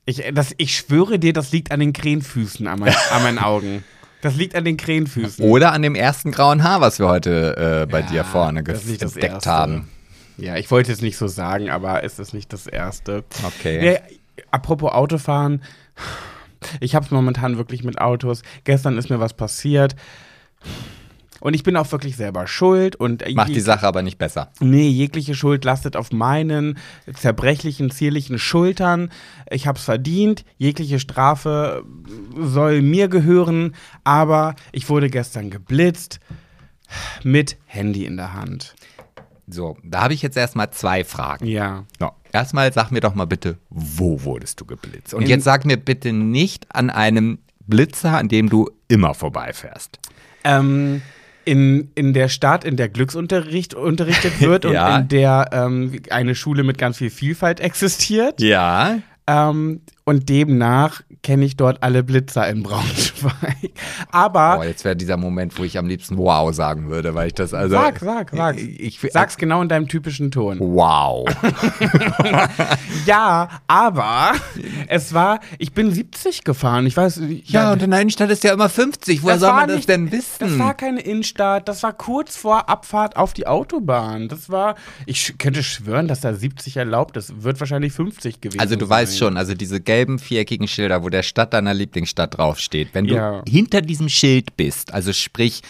Ich, das, ich schwöre dir, das liegt an den Krähenfüßen an, mein, an meinen [laughs] Augen. Das liegt an den Krähenfüßen. Oder an dem ersten grauen Haar, was wir heute äh, bei Ja, dir vorne entdeckt haben. Ja, ich wollte es nicht so sagen, aber es ist nicht das Erste. Okay. Ja, apropos Autofahren, ich habe es momentan wirklich mit Autos. Gestern ist mir was passiert. Und ich bin auch wirklich selber schuld und Macht die Sache aber nicht besser. Nee, jegliche Schuld lastet auf meinen zerbrechlichen, zierlichen Schultern. Ich hab's verdient. Jegliche Strafe soll mir gehören. Aber ich wurde gestern geblitzt mit Handy in der Hand. So, da habe ich jetzt erstmal zwei Fragen. Ja. No. Erstmal sag mir doch mal bitte, wo wurdest du geblitzt? Und In- jetzt sag mir bitte nicht an einem Blitzer, an dem du immer vorbeifährst. Ähm, in, in der Stadt, in der Glücksunterricht unterrichtet [laughs] wird und Ja. in der ähm, eine Schule mit ganz viel Vielfalt existiert. Ja. Ähm, und demnach kenne ich dort alle Blitzer in Braunschweig. [laughs] Aber Oh, jetzt wäre dieser Moment, wo ich am liebsten wow sagen würde, weil ich das also. Sag, sag, sag. Ich, ich, Sag's genau in deinem typischen Ton. Wow. [laughs] Ja, aber es war, ich bin 70 gefahren. Ich weiß, Ja, und in der Innenstadt ist ja immer 50. Woher soll man das nicht- denn wissen? das war keine Innenstadt, das war kurz vor Abfahrt auf die Autobahn. Das war, ich könnte schwören, dass da 70 erlaubt ist. Wird wahrscheinlich 50 gewesen Also du sein. weißt schon, also diese gelben viereckigen Schilder, wo der Stadt deiner Lieblingsstadt draufsteht, wenn du Ja. hinter diesem Schild bist, also sprich,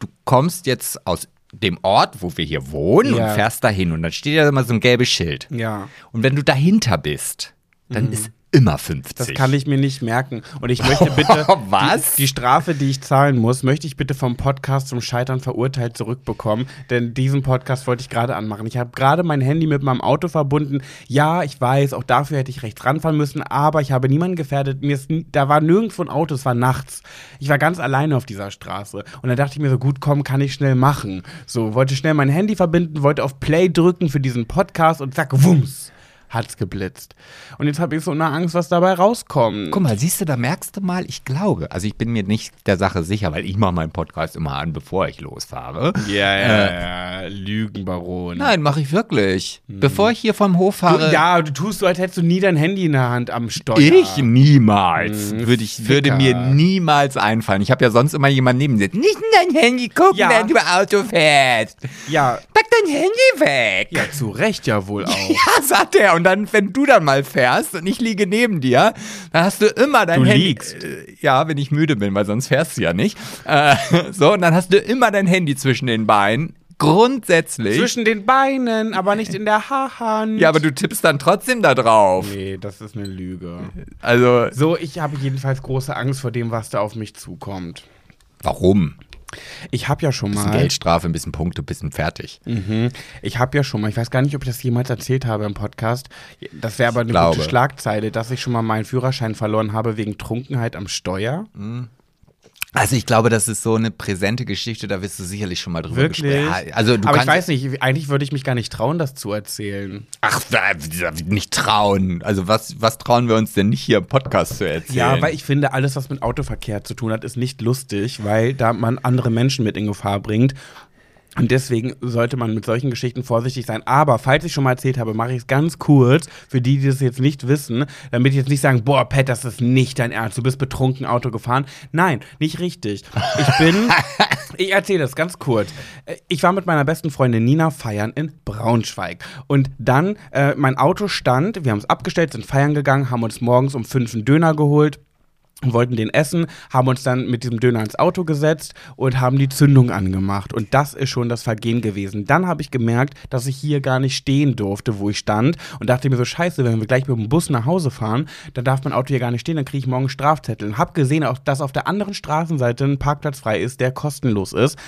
du kommst jetzt aus dem Ort, wo wir hier wohnen Ja. und fährst dahin und dann steht ja immer so ein gelbes Schild. Ja. Und wenn du dahinter bist, dann ist immer 50. Das kann ich mir nicht merken. Und ich möchte bitte [laughs] Was? Die, die Strafe, die ich zahlen muss, möchte ich bitte vom Podcast zum Scheitern verurteilt zurückbekommen. Denn diesen Podcast wollte ich gerade anmachen. Ich habe gerade mein Handy mit meinem Auto verbunden. Ja, ich weiß, auch dafür hätte ich rechts ranfahren müssen, aber ich habe niemanden gefährdet. Mir ist, da war nirgendwo ein Auto, es war nachts. Ich war ganz alleine auf dieser Straße. Und da dachte ich mir so, gut, komm, kann ich schnell machen. So, wollte schnell mein Handy verbinden, wollte auf Play drücken für diesen Podcast und zack, wumms, hat's geblitzt. Und jetzt habe ich so eine Angst, was dabei rauskommt. Guck mal, siehst du, da merkst du mal, ich glaube, also ich bin mir nicht der Sache sicher, weil ich mache meinen Podcast immer an, bevor ich losfahre. Ja, ja, ja. Lügenbaron. Nein, mache ich wirklich. Bevor ich hier vom Hof Du, fahre. ja, du tust so, als hättest du nie dein Handy in der Hand am Steuer. Ich niemals. Hm, würde, ich, Ficker. würde mir niemals einfallen. Ich habe ja sonst immer jemanden neben mir. Nicht in dein Handy gucken, Ja. wenn du Auto fährst. Ja, Pack dein Handy weg. ja, zu Recht ja wohl [laughs] auch. Ja, sagt er. Und dann, wenn du dann mal fährst und ich liege neben dir, dann hast du immer dein Du Handy. liegst. Äh, Ja, wenn ich müde bin, weil sonst fährst du ja nicht. Äh, [laughs] so, und dann hast du immer dein Handy zwischen den Beinen. Grundsätzlich. Zwischen den Beinen, aber nicht in der Haarhand. ja, aber du tippst dann trotzdem da drauf. Nee, das ist eine Lüge. Also, So, ich habe jedenfalls große Angst vor dem, was da auf mich zukommt. warum? Ich habe ja schon Ein bisschen mal. Geldstrafe, ein bisschen Punkte, ein bisschen fertig. Mhm. Ich habe ja schon mal, ich weiß gar nicht, ob ich das jemals erzählt habe im Podcast. Das wäre aber eine gute Schlagzeile, dass ich schon mal meinen Führerschein verloren habe wegen Trunkenheit am Steuer. Also ich glaube, das ist so eine präsente Geschichte, da wirst du sicherlich schon mal drüber Wirklich? gesprochen. Also du Aber ich weiß nicht, eigentlich würde ich mich gar nicht trauen, das zu erzählen. Ach, nicht trauen. Also was, was trauen wir uns denn nicht hier im Podcast zu erzählen? Ja, weil ich finde, alles, was mit Autoverkehr zu tun hat, ist nicht lustig, weil da man andere Menschen mit in Gefahr bringt. Und deswegen sollte man mit solchen Geschichten vorsichtig sein. Aber falls ich schon mal erzählt habe, mache ich es ganz kurz, für die, die das jetzt nicht wissen, damit die jetzt nicht sagen, boah, Pat, das ist nicht dein Ernst, du bist betrunken Auto gefahren. Nein, nicht richtig. Ich bin, [laughs] ich erzähle das ganz kurz. Äh, Ich war mit meiner besten Freundin Nina feiern in Braunschweig. Und dann, äh, mein Auto stand, wir haben es abgestellt, sind feiern gegangen, haben uns morgens um fünf einen Döner geholt und wollten den essen, haben uns dann mit diesem Döner ins Auto gesetzt und haben die Zündung angemacht. Und das ist schon das Vergehen gewesen. Dann habe ich gemerkt, dass ich hier gar nicht stehen durfte, wo ich stand. Und dachte mir so, scheiße, wenn wir gleich mit dem Bus nach Hause fahren, dann darf mein Auto hier gar nicht stehen, dann kriege ich morgen Strafzettel. Und habe gesehen, auch, dass auf der anderen Straßenseite ein Parkplatz frei ist, der kostenlos ist.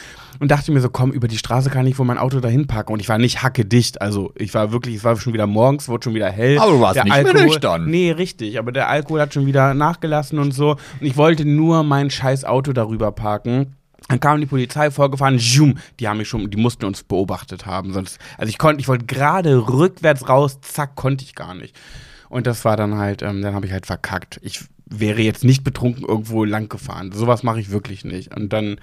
Und dachte mir so, komm, über die Straße kann ich wohl mein Auto dahin parken. Und ich war nicht hackedicht. Also ich war wirklich, es war schon wieder morgens, wurde schon wieder hell. Aber du warst der nicht mehr Alkohol, nüchtern. Nee, richtig. Aber der Alkohol hat schon wieder nachgelassen und so. Und ich wollte nur mein scheiß Auto darüber parken. Dann kam die Polizei vorgefahren, zoom, die haben mich schon, die mussten uns beobachtet haben. Sonst, also ich konnte, ich wollte gerade rückwärts raus, zack, konnte ich gar nicht. Und das war dann halt, ähm, dann habe ich halt verkackt. Ich wäre jetzt nicht betrunken irgendwo lang gefahren. Sowas mache ich wirklich nicht. Und dann,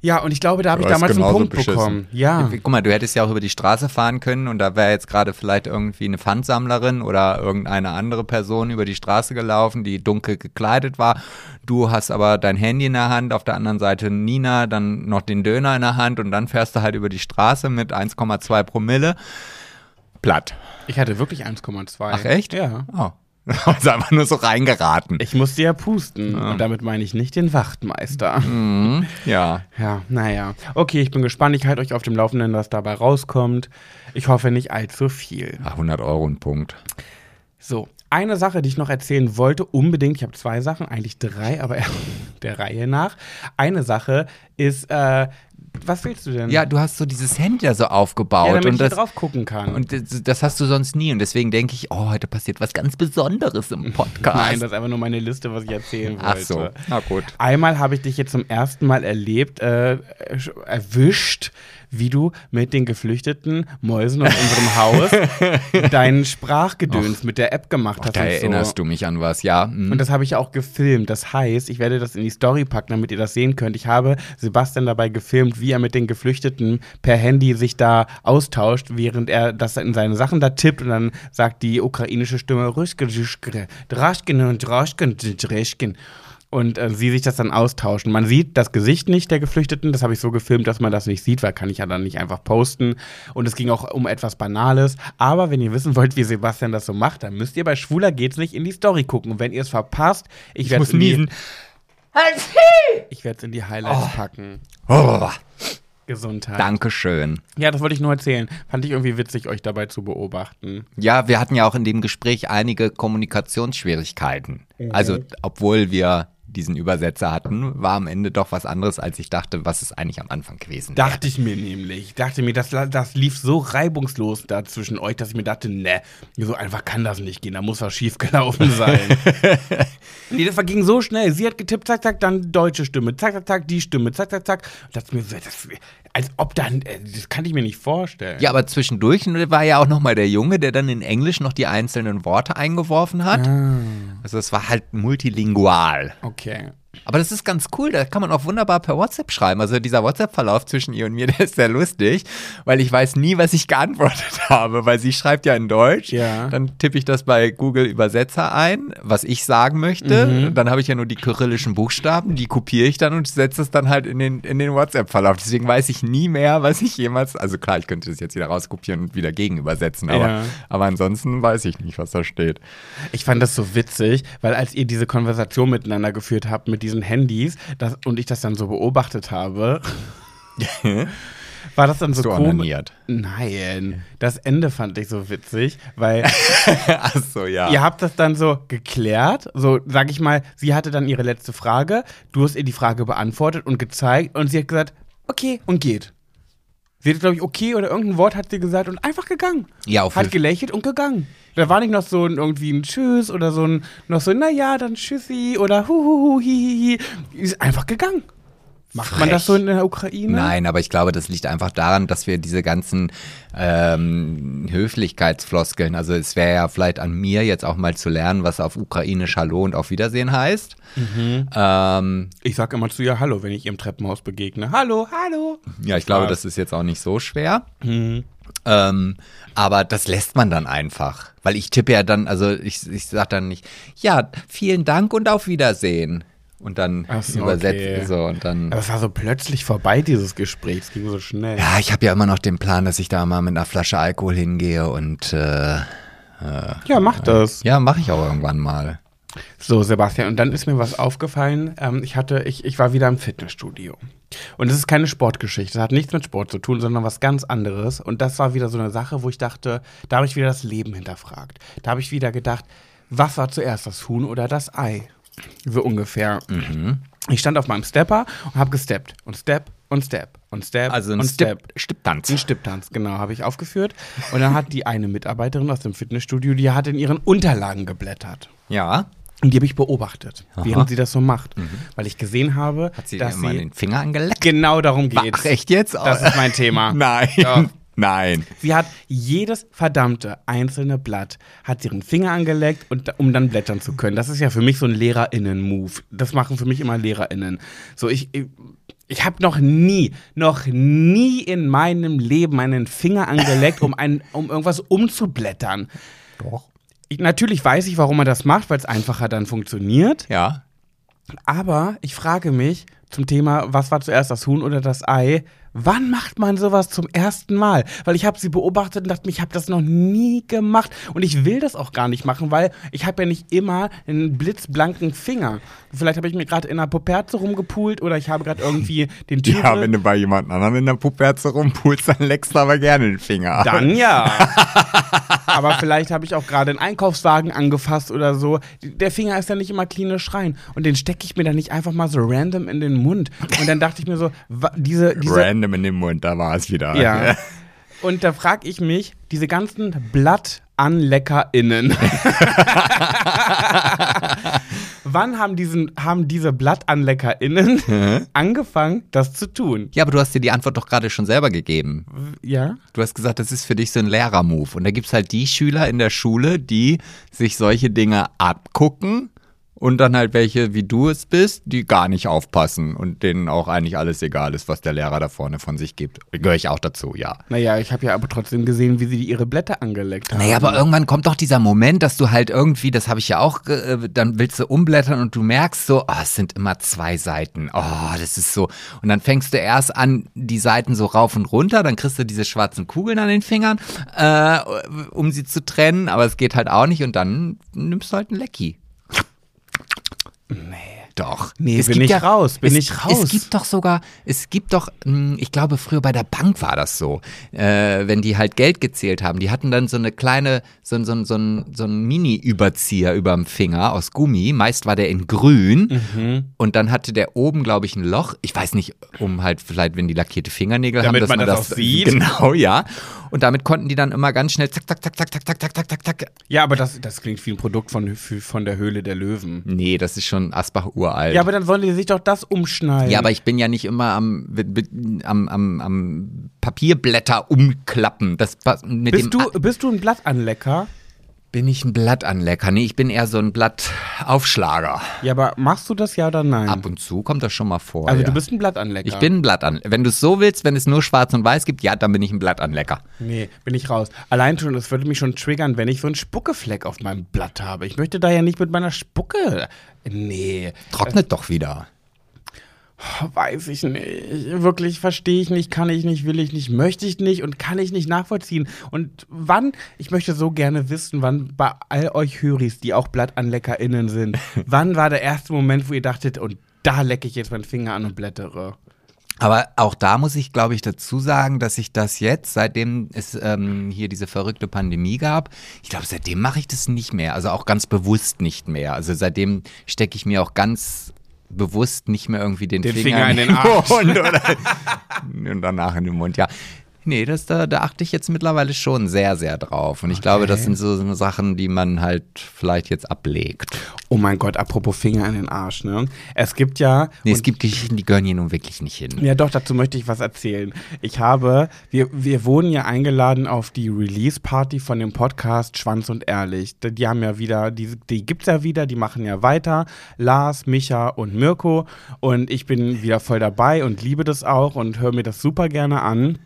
ja, und ich glaube, da habe ich damals einen Punkt beschissen. bekommen. Ja. Guck mal, du hättest ja auch über die Straße fahren können und da wäre jetzt gerade vielleicht irgendwie eine Pfandsammlerin oder irgendeine andere Person über die Straße gelaufen, die dunkel gekleidet war. Du hast aber dein Handy in der Hand, auf der anderen Seite Nina, dann noch den Döner in der Hand und dann fährst du halt über die Straße mit 1,2 Promille. Platt. Ich hatte wirklich 1,2. Ach echt? Ja. Oh. [laughs] Also einfach nur so reingeraten. Ich musste ja pusten. Und damit meine ich nicht den Wachtmeister. Mhm. Ja. Ja, naja. Okay, ich bin gespannt. Ich halte euch auf dem Laufenden, was dabei rauskommt. Ich hoffe nicht allzu viel. Ach, 100 Euro ein Punkt. So, eine Sache, die ich noch erzählen wollte, unbedingt. Ich habe zwei Sachen, eigentlich drei, aber [laughs] der Reihe nach. Eine Sache ist, äh, was willst du denn? Ja, du hast so dieses Handy da so aufgebaut ja damit und ich das, drauf gucken kann. Und das, das hast du sonst nie. Und deswegen denke ich, oh, heute passiert was ganz Besonderes im [laughs] Podcast. Nein, das ist einfach nur meine Liste, was ich erzählen wollte. Ach so, na gut. Einmal habe ich dich jetzt zum ersten Mal erlebt, äh, erwischt, wie du mit den geflüchteten Mäusen aus unserem Haus [laughs] deinen Sprachgedöns mit der App gemacht hast. Da und erinnerst so. du mich an was, ja. hm. Und das habe ich auch gefilmt. Das heißt, ich werde das in die Story packen, damit ihr das sehen könnt. Ich habe Sebastian dabei gefilmt, wie er mit den Geflüchteten per Handy sich da austauscht, während er das in seine Sachen da tippt und dann sagt die ukrainische Stimme Draschken und Draschken, Draschken. Und äh, sie sich das dann austauschen. Man sieht das Gesicht nicht der Geflüchteten, das habe ich so gefilmt, dass man das nicht sieht, weil kann ich ja dann nicht einfach posten. Und es ging auch um etwas Banales. Aber wenn ihr wissen wollt, wie Sebastian das so macht, dann müsst ihr bei Schwuler geht's nicht in die Story gucken. Und wenn ihr es verpasst, ich werde es in die, niesen. ich werd's in die Highlights packen. Oh, Gesundheit. Dankeschön. Ja, das wollte ich nur erzählen. Fand ich irgendwie witzig, euch dabei zu beobachten. Ja, wir hatten ja auch in dem Gespräch einige Kommunikationsschwierigkeiten. Also, obwohl wir diesen Übersetzer hatten, war am Ende doch was anderes, als ich dachte, was es eigentlich am Anfang gewesen wäre. Dachte ich mir nämlich. Ich dachte mir, das, das lief so reibungslos da zwischen euch, dass ich mir dachte, ne, so einfach kann das nicht gehen. Da muss was schief gelaufen sein. [laughs] nee, das ging so schnell. Sie hat getippt, zack, zack, dann deutsche Stimme, zack, zack, zack, die Stimme, zack, zack, zack. Und dachte mir, so, das, als ob dann, äh, das kann ich mir nicht vorstellen. Ja, aber zwischendurch war ja auch noch mal der Junge, der dann in Englisch noch die einzelnen Worte eingeworfen hat. Also es war halt multilingual. Okay. Aber das ist ganz cool, da kann man auch wunderbar per WhatsApp schreiben. Also dieser WhatsApp-Verlauf zwischen ihr und mir, [laughs] der ist sehr lustig, weil ich weiß nie, was ich geantwortet [laughs] habe, weil sie schreibt ja in Deutsch. Ja. Dann tippe ich das bei Google Übersetzer ein, was ich sagen möchte. Dann habe ich ja nur die kyrillischen Buchstaben, die kopiere ich dann und setze es dann halt in den, in den WhatsApp-Verlauf. Deswegen weiß ich nie mehr, was ich jemals, also klar, ich könnte das jetzt wieder rauskopieren und wieder gegen übersetzen, aber, Ja. aber ansonsten weiß ich nicht, was da steht. Ich fand das so witzig, weil als ihr diese Konversation miteinander geführt habt mit diesen Handys das, und ich das dann so beobachtet habe, [laughs] war das dann so komisch. Nein, das Ende fand ich so witzig, weil [laughs] Ach so, ja. ihr habt das dann so geklärt, so sag ich mal, sie hatte dann ihre letzte Frage, du hast ihr die Frage beantwortet und gezeigt und sie hat gesagt, okay, und geht. Sie hat, glaube ich, okay oder irgendein Wort hat sie gesagt und einfach gegangen. Ja, auf Hat gelächelt und gegangen. Da war nicht noch so ein, irgendwie ein Tschüss oder so ein, noch so, naja, dann Tschüssi oder huhuhu, hihihi. Ist einfach gegangen. Macht man das so in der Ukraine? Nein, aber ich glaube, das liegt einfach daran, dass wir diese ganzen ähm, Höflichkeitsfloskeln, also es wäre ja vielleicht an mir jetzt auch mal zu lernen, was auf Ukrainisch Hallo und auf Wiedersehen heißt. Ähm, Ich sag immer zu ihr Hallo, wenn ich ihr im Treppenhaus begegne. Hallo, hallo. ja, ich glaube, das ist jetzt auch nicht so schwer. Ähm, aber das lässt man dann einfach. Weil ich tippe ja dann, also ich, ich sag dann nicht, ja, vielen Dank und auf Wiedersehen. Und dann so, übersetze okay. so und dann. Aber es war so plötzlich vorbei, dieses Gespräch. Es ging so schnell. Ja, ich habe ja immer noch den Plan, dass ich da mal mit einer Flasche Alkohol hingehe und äh, Ja, mach das. ja, mache ich auch irgendwann mal. So, Sebastian, und dann ist mir was aufgefallen. Ähm, ich hatte, ich, ich war wieder im Fitnessstudio. Und es ist keine Sportgeschichte. Das hat nichts mit Sport zu tun, sondern was ganz anderes. Und das war wieder so eine Sache, wo ich dachte, da habe ich wieder das Leben hinterfragt. Da habe ich wieder gedacht, was war zuerst, das Huhn oder das Ei? So ungefähr. Ich stand auf meinem Stepper und habe gesteppt. Und Step und Step und Step Also ein und Step. Stipp, Stipptanz. Ein Stipptanz, genau, habe ich aufgeführt. Und dann hat die eine Mitarbeiterin aus dem Fitnessstudio, die hat in ihren Unterlagen geblättert. Ja. Und die habe ich beobachtet, Aha. während sie das so macht. Weil ich gesehen habe, Hat sie dass dir mal sie den Finger angeleckt? genau darum geht. Ach, echt jetzt? Das ist mein Thema. [laughs] Nein. Ja. Nein. Sie hat jedes verdammte einzelne Blatt, hat sie ihren Finger angeleckt, und, um dann blättern zu können. Das ist ja für mich so ein LehrerInnen-Move. Das machen für mich immer LehrerInnen. So, ich, ich, ich habe noch nie, noch nie in meinem Leben meinen Finger angeleckt, um, ein, um irgendwas umzublättern. Doch. Ich, natürlich weiß ich, warum man das macht, weil es einfacher dann funktioniert. Ja. Aber ich frage mich zum Thema, was war zuerst das Huhn oder das Ei? Wann macht man sowas zum ersten Mal? Weil ich habe sie beobachtet und dachte mir, ich habe das noch nie gemacht und ich will das auch gar nicht machen, weil ich habe ja nicht immer einen blitzblanken Finger. Vielleicht habe ich mir gerade in einer Puperze rumgepult oder ich habe gerade irgendwie den Typ. [laughs] Ja, wenn du bei jemand anderem in der Puperze rumpulst, dann leckst du aber gerne den Finger. Dann ja. [laughs] Aber vielleicht habe ich auch gerade einen Einkaufswagen angefasst oder so. Der Finger ist ja nicht immer klinisch rein. Und den stecke ich mir dann nicht einfach mal so random in den Mund. Und dann dachte ich mir so, diese, diese Random in den Mund, da war es wieder. ja. Und da frage ich mich, diese ganzen BlattanleckerInnen. [laughs] Wann haben, diesen, haben diese BlattanleckerInnen [laughs] angefangen, das zu tun? Ja, aber du hast dir die Antwort doch gerade schon selber gegeben. Ja? Du hast gesagt, das ist für dich so ein Lehrermove. Und da gibt es halt die Schüler in der Schule, die sich solche Dinge abgucken und dann halt welche, wie du es bist, die gar nicht aufpassen und denen auch eigentlich alles egal ist, was der Lehrer da vorne von sich gibt. Gehöre ich auch dazu, ja. Naja, ich habe ja aber trotzdem gesehen, wie sie ihre Blätter angeleckt haben. Naja, aber irgendwann kommt doch dieser Moment, dass du halt irgendwie, das habe ich ja auch, äh, dann willst du umblättern und du merkst so, oh, es sind immer zwei Seiten. Oh, das ist so. Und dann fängst du erst an, die Seiten so rauf und runter, dann kriegst du diese schwarzen Kugeln an den Fingern, äh, um sie zu trennen, aber es geht halt auch nicht und dann nimmst du halt ein Lecki. Nee. Doch. Nee, es bin gibt ich ja, raus, bin es, ich raus. Es gibt doch sogar, es gibt doch, mh, ich glaube früher bei der Bank war das so, äh, wenn die halt Geld gezählt haben, die hatten dann so eine kleine, so, ein- so, ein- so, ein- so ein Mini-Überzieher überm Finger aus Gummi, meist war der in grün Mhm. und dann hatte der oben, glaube ich, ein Loch, ich weiß nicht, um halt vielleicht, wenn die lackierte Fingernägel Damit haben, dass man man, das das, auch sieht. [laughs] Genau, ja. Und damit konnten die dann immer ganz schnell zack, zack, zack, zack, zack, zack, zack, zack, zack, zack. Ja, aber das, das klingt wie ein Produkt von, von der Höhle der Löwen. Nee, das ist schon Asbach uralt. Ja, aber dann sollen die sich doch das umschneiden. Ja, aber ich bin ja nicht immer am, am, am, am Papierblätter umklappen. Das mit bist, dem du, bist du ein Blattanlecker? Bin ich ein Blattanlecker. Nee, ich bin eher so ein Blattaufschlager. Ja, aber machst du das ja oder nein? Ab und zu kommt das schon mal vor. also ja. du bist ein Blattanlecker. ich bin ein Blattanlecker. Wenn du es so willst, wenn es nur schwarz und weiß gibt, ja, dann bin ich ein Blattanlecker. Nee, bin ich raus. Allein schon, das würde mich schon triggern, wenn ich so einen Spuckefleck auf meinem Blatt habe. Ich möchte da ja nicht mit meiner Spucke. Nee, Trocknet doch wieder. Weiß ich nicht. Wirklich verstehe ich nicht, kann ich nicht, will ich nicht, möchte ich nicht und kann ich nicht nachvollziehen. Und wann, ich möchte so gerne wissen, wann bei all euch Höris, die auch BlattanleckerInnen sind, [laughs] wann war der erste Moment, wo ihr dachtet, und da lecke ich jetzt meinen Finger an und blättere? Aber auch da muss ich, glaube ich, dazu sagen, dass ich das jetzt, seitdem es ähm, hier diese verrückte Pandemie gab, ich glaube, seitdem mache ich das nicht mehr. Also auch ganz bewusst nicht mehr. Also seitdem stecke ich mir auch ganz bewusst nicht mehr irgendwie den, Den Finger in den Arsch. Mund oder [laughs] und danach in den Mund, ja. Nee, das, da, da achte ich jetzt mittlerweile schon sehr, sehr drauf. Und ich glaube, das sind so, so Sachen, die man halt vielleicht jetzt ablegt. Oh mein Gott, apropos Finger in den Arsch, ne? Es gibt ja. Nee, es gibt Geschichten, die gehören hier nun wirklich nicht hin. Ja, doch, dazu möchte ich was erzählen. Ich habe, wir, wir wurden ja eingeladen auf die Release-Party von dem Podcast Schwanz und Ehrlich. Die, die haben ja wieder, die, die gibt's ja wieder, die machen ja weiter. Lars, Micha und Mirko. Und ich bin wieder voll dabei und liebe das auch und höre mir das super gerne an.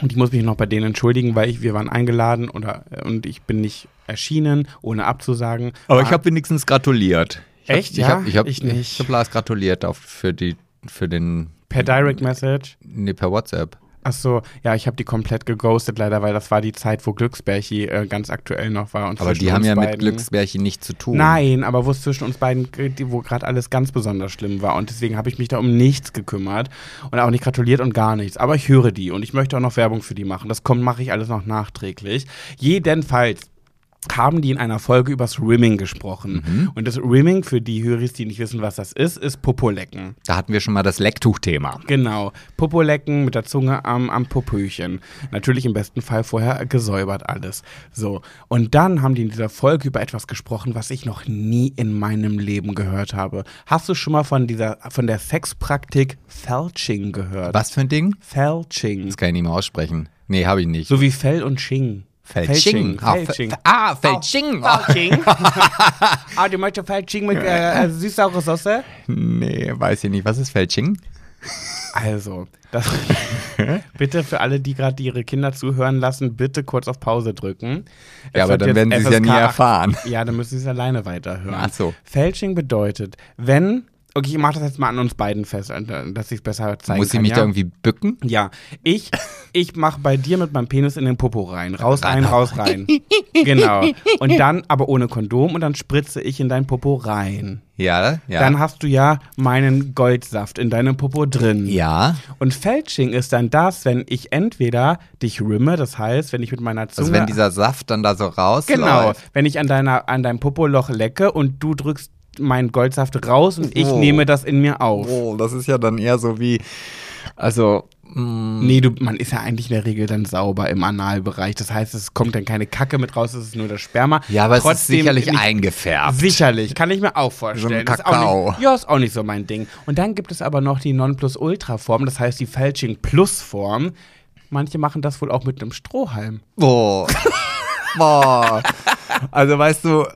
Und ich muss mich noch bei denen entschuldigen, weil ich, wir waren eingeladen oder, und ich bin nicht erschienen, ohne abzusagen. Aber ich War- habe wenigstens gratuliert. Ich hab- Echt, Ich ja? habe ich hab, Ich nicht. Ich hab Lars gratuliert auf, für, die, für den. per Direct Message. Nee, per WhatsApp. Ach so, ja, ich habe die komplett geghostet leider, weil das war die Zeit, wo Glücksbärchi äh, ganz aktuell noch war. Aber die haben ja mit beiden- Glücksbärchen nichts zu tun. Nein, aber wo es zwischen uns beiden, äh, wo gerade alles ganz besonders schlimm war. Und deswegen habe ich mich da um nichts gekümmert und auch nicht gratuliert und gar nichts. Aber ich höre die und ich möchte auch noch Werbung für die machen. Das kommt, mache ich alles noch nachträglich. Jedenfalls haben die in einer Folge übers Rimming gesprochen. Mhm. Und das Rimming, für die Höris, die nicht wissen, was das ist, ist Popolecken. Da hatten wir schon mal das Lecktuch-Thema. Genau. Popolecken mit der Zunge am, am Popöchen. Natürlich im besten Fall vorher gesäubert alles. So. Und dann haben die in dieser Folge über etwas gesprochen, was ich noch nie in meinem Leben gehört habe. Hast du schon mal von dieser, von der Sexpraktik Felching gehört? Was für ein Ding? Felching. Das kann ich nicht mehr aussprechen. Nee, habe ich nicht. So wie Fell und Ching. Felching. Ah, Felching. Fe- Ah, Felching. Felching. [laughs] ah, du möchtest Felching mit äh, äh, süß-saure Soße? Nee, weiß ich nicht. Was ist Felching? Also, das [laughs] bitte für alle, die gerade ihre Kinder zuhören lassen, bitte kurz auf Pause drücken. Ja, Es aber wird dann werden sie es ja nie erfahren. Ja, dann müssen sie es alleine weiterhören. Ach so. Fälsching bedeutet, wenn, okay, ich mache das jetzt mal an uns beiden fest, äh, dass ich es besser zeigen Muss ich kann. mich ja? da irgendwie bücken? Ja, ich, ich mache bei dir mit meinem Penis in den Popo rein. Raus, rein, raus, rein. [laughs] genau. Und dann, aber ohne Kondom, und dann spritze ich in dein Popo rein. Ja, ja. Dann hast du ja meinen Goldsaft in deinem Popo drin. ja. Und Fälsching ist dann das, wenn ich entweder dich rimme, das heißt, wenn ich mit meiner Zunge. Also wenn dieser Saft dann da so rausläuft. genau, wenn ich an, deiner, an deinem Popoloch lecke und du drückst meinen Goldsaft raus und ich Oh. nehme das in mir auf. Oh, das ist ja dann eher so wie, also, mm, Nee, du, man ist ja eigentlich in der Regel dann sauber im Analbereich. Das heißt, es kommt dann keine Kacke mit raus, es ist nur das Sperma. ja, aber es ist Trotzdem sicherlich nicht- eingefärbt. Sicherlich, kann ich mir auch vorstellen. So ein Ist Kakao. Nicht, ja, ist auch nicht so mein Ding. Und dann gibt es aber noch die Nonplusultra-Form, das heißt die Felching Plus Form. Manche machen das wohl auch mit einem Strohhalm. Boah. Boah. Also weißt du,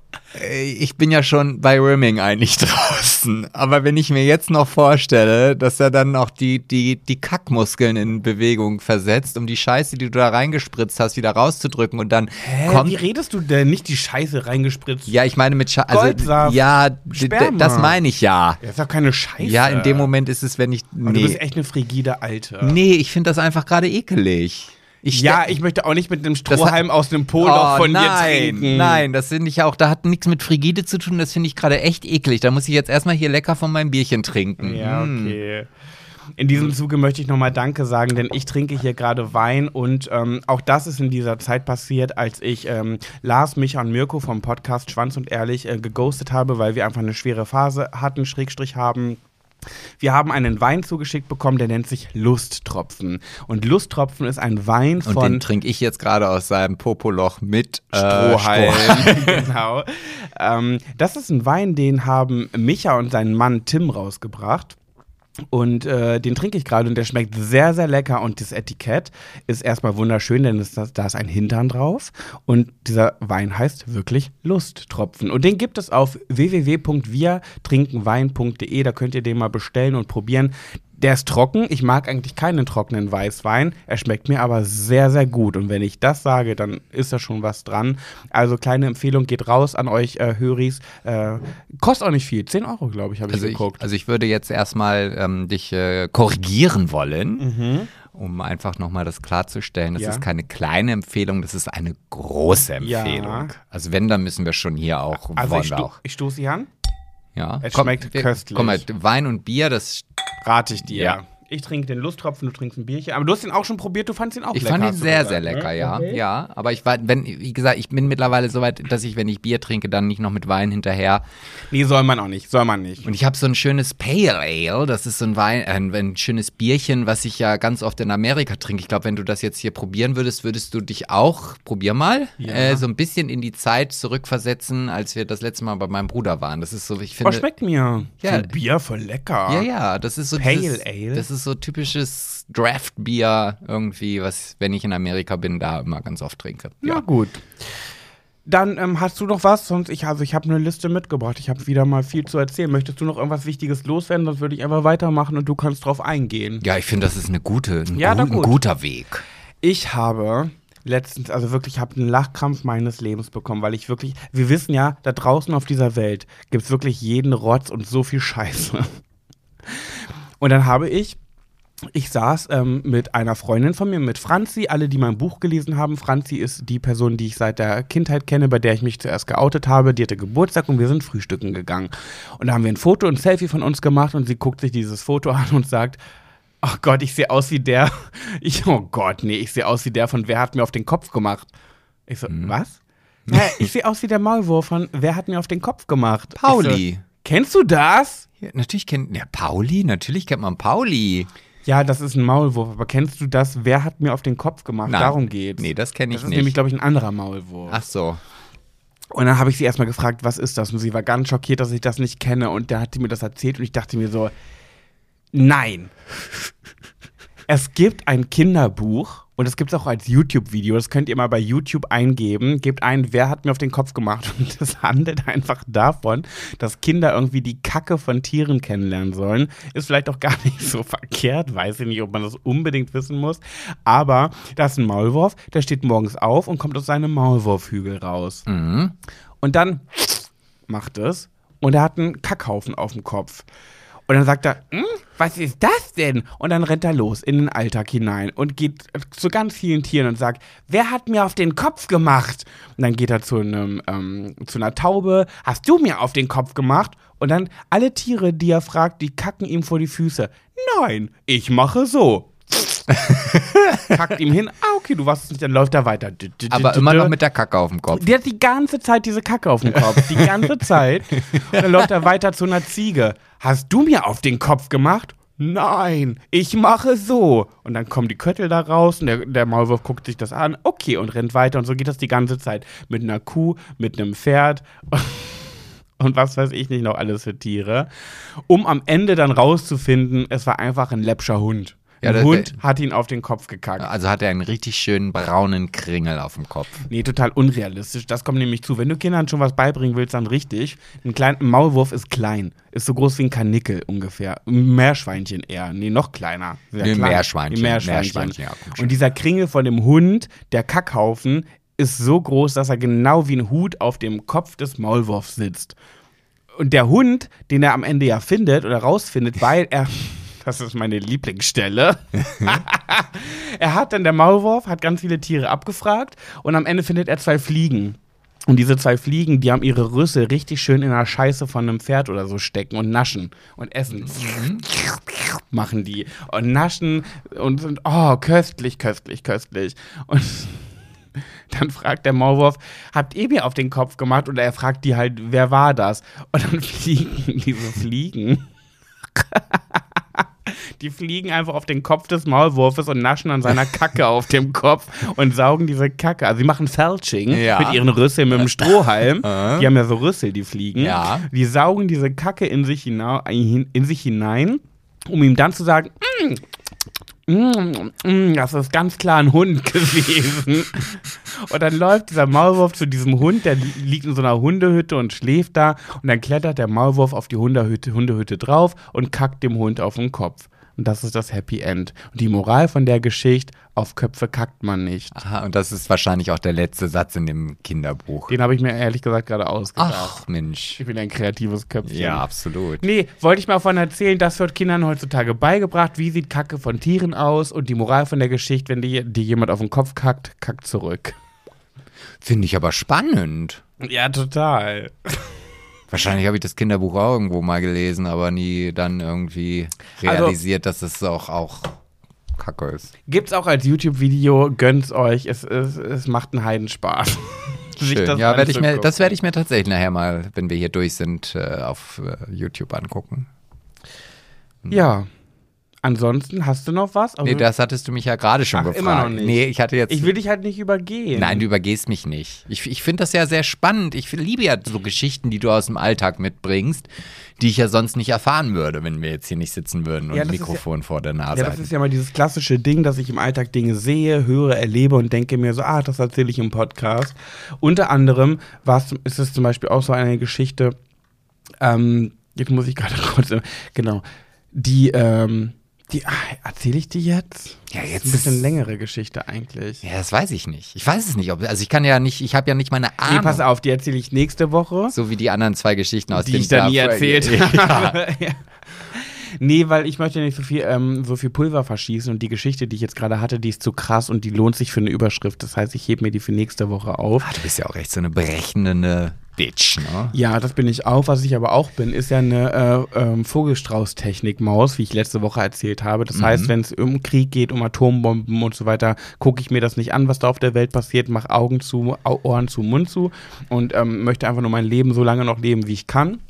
ich bin ja schon bei Rimming eigentlich [laughs] draußen. Aber wenn ich mir jetzt noch vorstelle, dass er dann noch die, die, die Kackmuskeln in Bewegung versetzt, um die Scheiße, die du da reingespritzt hast, wieder rauszudrücken und dann Hä, kommt. wie redest du denn? Nicht die Scheiße reingespritzt. Ja, ich meine mit Scheiße. Also, Goldsaft, ja, Sperma. das meine ich ja. Das ist doch keine Scheiße. Ja, in dem Moment ist es, wenn ich. Aber Du bist Nee, echt eine frigide Alte. nee ich finde das einfach gerade ekelig. Ich Ja, ich möchte auch nicht mit einem hat- Strohhalm aus einem Poloch Oh, von dir nein, trinken. Nein, das finde ich auch, da hat nichts mit Frigide zu tun, das finde ich gerade echt eklig. Da muss ich jetzt erstmal hier lecker von meinem Bierchen trinken. Ja, Hm. okay. In diesem Zuge möchte ich nochmal Danke sagen, denn ich trinke hier gerade Wein und ähm, auch das ist in dieser Zeit passiert, als ich ähm, Lars, Micha und Mirko vom Podcast Schwanz und Ehrlich äh, geghostet habe, weil wir einfach eine schwere Phase hatten, Schrägstrich haben. Wir haben einen Wein zugeschickt bekommen, der nennt sich Lusttropfen. Und Lusttropfen ist ein Wein Und von den trinke ich jetzt gerade aus seinem Popoloch mit äh, Strohhalm. Strohhalm. [laughs] [laughs] genau. Ähm, das ist ein Wein, den haben Micha und sein Mann Tim rausgebracht. Und äh, den trinke ich gerade und der schmeckt sehr, sehr lecker. Und das Etikett ist erstmal wunderschön, denn es, da da ist ein Hintern drauf. Und dieser Wein heißt wirklich Lusttropfen. Und den gibt es auf www.wirtrinkenwein.de. Da könnt ihr den mal bestellen und probieren. Der ist trocken. Ich mag eigentlich keinen trockenen Weißwein. Er schmeckt mir aber sehr, sehr gut. Und wenn ich das sage, dann ist da schon was dran. Also kleine Empfehlung geht raus an euch äh, Höris. Äh, kostet auch nicht viel. 10 Euro, glaube ich, habe ich Also ich, geguckt. also ich würde jetzt erstmal ähm, dich äh, korrigieren wollen. Mhm. Um einfach nochmal das klarzustellen, das Ja. ist keine kleine Empfehlung, das ist eine große Ja. Empfehlung. Also wenn, dann müssen wir schon hier auch, also wollen ich, sto auch. ich stoße sie an. Ja. Es schmeckt köstlich. Komm mal, Wein und Bier, das Rate ich dir. Ja. Ich trinke den Lusttropfen, du trinkst ein Bierchen. Aber du hast ihn auch schon probiert, du fandest ihn auch Ich lecker. fand ihn sehr, gesagt, sehr ne? lecker, ja. Okay. Ja, aber ich war, wenn, wie gesagt, ich bin mittlerweile so weit, dass ich, wenn ich Bier trinke, dann nicht noch mit Wein hinterher. Nee, soll man auch nicht. Soll man nicht. Und ich habe so ein schönes Pale Ale, das ist so ein Wein, äh, ein, schönes Bierchen, was ich ja ganz oft in Amerika trinke. Ich glaube, wenn du das jetzt hier probieren würdest, würdest du dich auch, probier mal, Ja. äh, so ein bisschen in die Zeit zurückversetzen, als wir das letzte Mal bei meinem Bruder waren. Das ist so, ich Oh, finde. schmeckt mir. Ja. Bier voll lecker. Ja, ja, das ist so Pale dieses, Ale? Das ist so typisches Draft-Bier irgendwie, was, wenn ich in Amerika bin, da immer ganz oft trinke. Na gut. Dann ähm, hast du noch was? Sonst ich also ich habe eine Liste mitgebracht. Ich habe wieder mal viel zu erzählen. Möchtest du noch irgendwas Wichtiges loswerden? Sonst würde ich einfach weitermachen und du kannst drauf eingehen. Ja, ich finde, das ist eine gute, ein, Ja, gu na ein gut. guter Weg. Ich habe letztens, also wirklich, habe einen Lachkrampf meines Lebens bekommen, weil ich wirklich, wir wissen ja, da draußen auf dieser Welt gibt es wirklich jeden Rotz und so viel Scheiße. Und dann habe ich, ich saß ähm, mit einer Freundin von mir, mit Franzi, alle, die mein Buch gelesen haben. Franzi ist die Person, die ich seit der Kindheit kenne, bei der ich mich zuerst geoutet habe. Die hatte Geburtstag und wir sind frühstücken gegangen. Und da haben wir ein Foto, ein Selfie von uns gemacht und sie guckt sich dieses Foto an und sagt, Ach Gott, ich sehe aus wie der. [laughs] Ich, oh Gott, nee, ich sehe aus wie der von Wer hat mir auf den Kopf gemacht? Ich so, was? [laughs] Ja, ich sehe aus wie der Maulwurf von Wer hat mir auf den Kopf gemacht? Pauli. So, Kennst du das? Ja, natürlich kennt, ja, Pauli, natürlich kennt man Pauli. Ja, das ist ein Maulwurf, aber kennst du das? Wer hat mir auf den Kopf gemacht? Nein. Darum geht's. Nee, das kenne ich das ist nicht. nämlich, glaube ich, ein anderer Maulwurf. Ach so. Und dann habe ich sie erstmal gefragt, was ist das? Und sie war ganz schockiert, dass ich das nicht kenne. Und da hat sie mir das erzählt und ich dachte mir so, nein. Es gibt ein Kinderbuch und es gibt es auch als YouTube-Video. Das könnt ihr mal bei YouTube eingeben. Gebt ein, wer hat mir auf den Kopf gemacht? [laughs] Und das handelt einfach davon, dass Kinder irgendwie die Kacke von Tieren kennenlernen sollen. Ist vielleicht auch gar [laughs] nicht so verkehrt. Weiß ich nicht, ob man das unbedingt wissen muss. Aber da ist ein Maulwurf, der steht morgens auf und kommt aus seinem Maulwurfhügel raus. Mhm. Und dann macht es und er hat einen Kackhaufen auf dem Kopf. Und dann sagt er, hm, was ist das denn? Und dann rennt er los in den Alltag hinein und geht zu ganz vielen Tieren und sagt, wer hat mir auf den Kopf gemacht? Und dann geht er zu, einem, ähm, zu einer Taube, hast du mir auf den Kopf gemacht? Und dann alle Tiere, die er fragt, die kacken ihm vor die Füße. Nein, ich mache so. [laughs] Kackt ihm hin, ah, okay, du warst es nicht, dann läuft er weiter. Aber immer noch mit der Kacke auf dem Kopf. der hat die ganze Zeit diese Kacke auf dem Kopf. Die ganze Zeit. Und dann läuft er weiter zu einer Ziege. Hast du mir auf den Kopf gemacht? Nein, ich mache so. Und dann kommen die Köttel da raus und der, der Maulwurf guckt sich das an. Okay, und rennt weiter. Und so geht das die ganze Zeit. Mit einer Kuh, mit einem Pferd [laughs] und was weiß ich nicht noch alles für Tiere. Um am Ende dann rauszufinden, es war einfach ein läppscher Hund. Ja, Ein das- Hund hat ihn auf den Kopf gekackt. Also hat er einen richtig schönen braunen Kringel auf dem Kopf. Nee, total unrealistisch. Das kommt nämlich zu. Wenn du Kindern schon was beibringen willst, dann richtig. Ein kleiner Maulwurf ist klein. Ist so groß wie ein Kanickel ungefähr. Ein Meerschweinchen eher. Nee, noch kleiner. Sehr Nee, klein. Meerschweinchen. Ein Meerschweinchen. Meerschweinchen, ja. Und dieser Kringel von dem Hund, der Kackhaufen, ist so groß, dass er genau wie ein Hut auf dem Kopf des Maulwurfs sitzt. Und der Hund, den er am Ende ja findet oder rausfindet, weil er. [laughs] Das ist meine Lieblingsstelle. [laughs] er hat dann, der Maulwurf, hat ganz viele Tiere abgefragt und am Ende findet er zwei Fliegen. Und diese zwei Fliegen, die haben ihre Rüssel richtig schön in der Scheiße von einem Pferd oder so stecken und naschen und essen. Machen die. Und naschen und sind, oh, köstlich, köstlich, köstlich. Und [laughs] dann fragt der Maulwurf, habt ihr mir auf den Kopf gemacht? Oder er fragt die halt, wer war das? Und dann [laughs] fliegen diese Fliegen. Die fliegen einfach auf den Kopf des Maulwurfes und naschen an seiner Kacke [laughs] auf dem Kopf und saugen diese Kacke. Also sie machen Felching Ja. mit ihren Rüsseln, mit dem Strohhalm. die haben ja so Rüssel, die fliegen. Ja. Die saugen diese Kacke in sich, hina in, in sich hinein, um ihm dann zu sagen, mm, mm, mm, das ist ganz klar ein Hund [laughs] gewesen. Und dann läuft dieser Maulwurf zu diesem Hund, der li- liegt in so einer Hundehütte und schläft da. Und dann klettert der Maulwurf auf die Hundehütte, Hundehütte drauf und kackt dem Hund auf den Kopf. Und das ist das Happy End. Und die Moral von der Geschichte, auf Köpfe kackt man nicht. Aha, und das ist wahrscheinlich auch der letzte Satz in dem Kinderbuch. Den habe ich mir ehrlich gesagt gerade ausgedacht. Ach, Mensch. Ich bin ein kreatives Köpfchen. Ja, absolut. Nee, wollte ich mal davon erzählen, das wird Kindern heutzutage beigebracht. Wie sieht Kacke von Tieren aus? Und die Moral von der Geschichte, wenn dir, jemand auf den Kopf kackt, kackt zurück. Finde ich aber spannend. Ja, total. Wahrscheinlich habe ich das Kinderbuch auch irgendwo mal gelesen, aber nie dann irgendwie Also- realisiert, dass es auch, auch Kacke ist. Gibt's auch als YouTube-Video, gönnt's euch. Es, es, es macht einen Heidenspaß. [laughs] Schön. das Ja, werd ich mir, das werde ich mir tatsächlich nachher mal, wenn wir hier durch sind, äh, auf äh, YouTube angucken. Ja. Ansonsten hast du noch was? Also, Nee, das hattest du mich ja gerade schon Ach, gefragt. immer noch nicht. Nee, ich hatte jetzt. ich will dich halt nicht übergehen. Nein, du übergehst mich nicht. Ich, ich finde das ja sehr spannend. Ich liebe ja so Geschichten, die du aus dem Alltag mitbringst, die ich ja sonst nicht erfahren würde, wenn wir jetzt hier nicht sitzen würden und Ja, ein Mikrofon vor der Nase Ja, das ist ja mal dieses klassische Ding, dass ich im Alltag Dinge sehe, höre, erlebe und denke mir so, ah, das erzähle ich im Podcast. Unter anderem ist es zum Beispiel auch so eine Geschichte, ähm, jetzt muss ich gerade [laughs] kurz, genau, die, ähm, die, ah, erzähle ich die jetzt? Ja, Das jetzt ist ein bisschen längere Geschichte eigentlich. Ja, das weiß ich nicht. Ich weiß es nicht. Ob, also ich kann ja nicht, ich habe ja nicht meine Nee, Ahnung. pass auf, die erzähle ich nächste Woche. So wie die anderen zwei Geschichten aus die dem ich da nie erzählt [laughs] habe. [laughs] Ja. Nee, weil ich möchte nicht so viel, ähm, so viel Pulver verschießen und die Geschichte, die ich jetzt gerade hatte, die ist zu krass und die lohnt sich für eine Überschrift. Das heißt, ich hebe mir die für nächste Woche auf. Ah, du bist ja auch echt so eine berechnende Bitch, ne? Ja, das bin ich auch. Was ich aber auch bin, ist ja eine äh, ähm, Vogelstrauß-Technik-Maus, wie ich letzte Woche erzählt habe. Das heißt, wenn es um Krieg geht, um Atombomben und so weiter, gucke ich mir das nicht an, was da auf der Welt passiert, mache Augen zu, Ohren zu, Mund zu und ähm, möchte einfach nur mein Leben so lange noch leben, wie ich kann.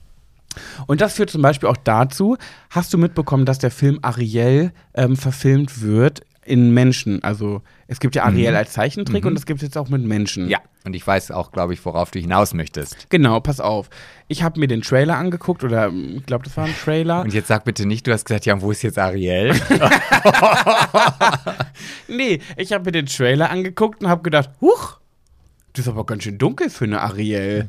Und das führt zum Beispiel auch dazu, hast du mitbekommen, dass der Film Ariel ähm, verfilmt wird in Menschen? Also es gibt ja Ariel als Zeichentrick und es gibt jetzt auch mit Menschen. Ja. Und ich weiß auch, glaube ich, worauf du hinaus möchtest. Genau, pass auf. Ich habe mir den Trailer angeguckt oder ähm, ich glaube, das war ein Trailer. Und jetzt sag bitte nicht, du hast gesagt, ja, wo ist jetzt Ariel? [laughs] nee, ich habe mir den Trailer angeguckt und habe gedacht, huch, das ist aber ganz schön dunkel für eine Ariel.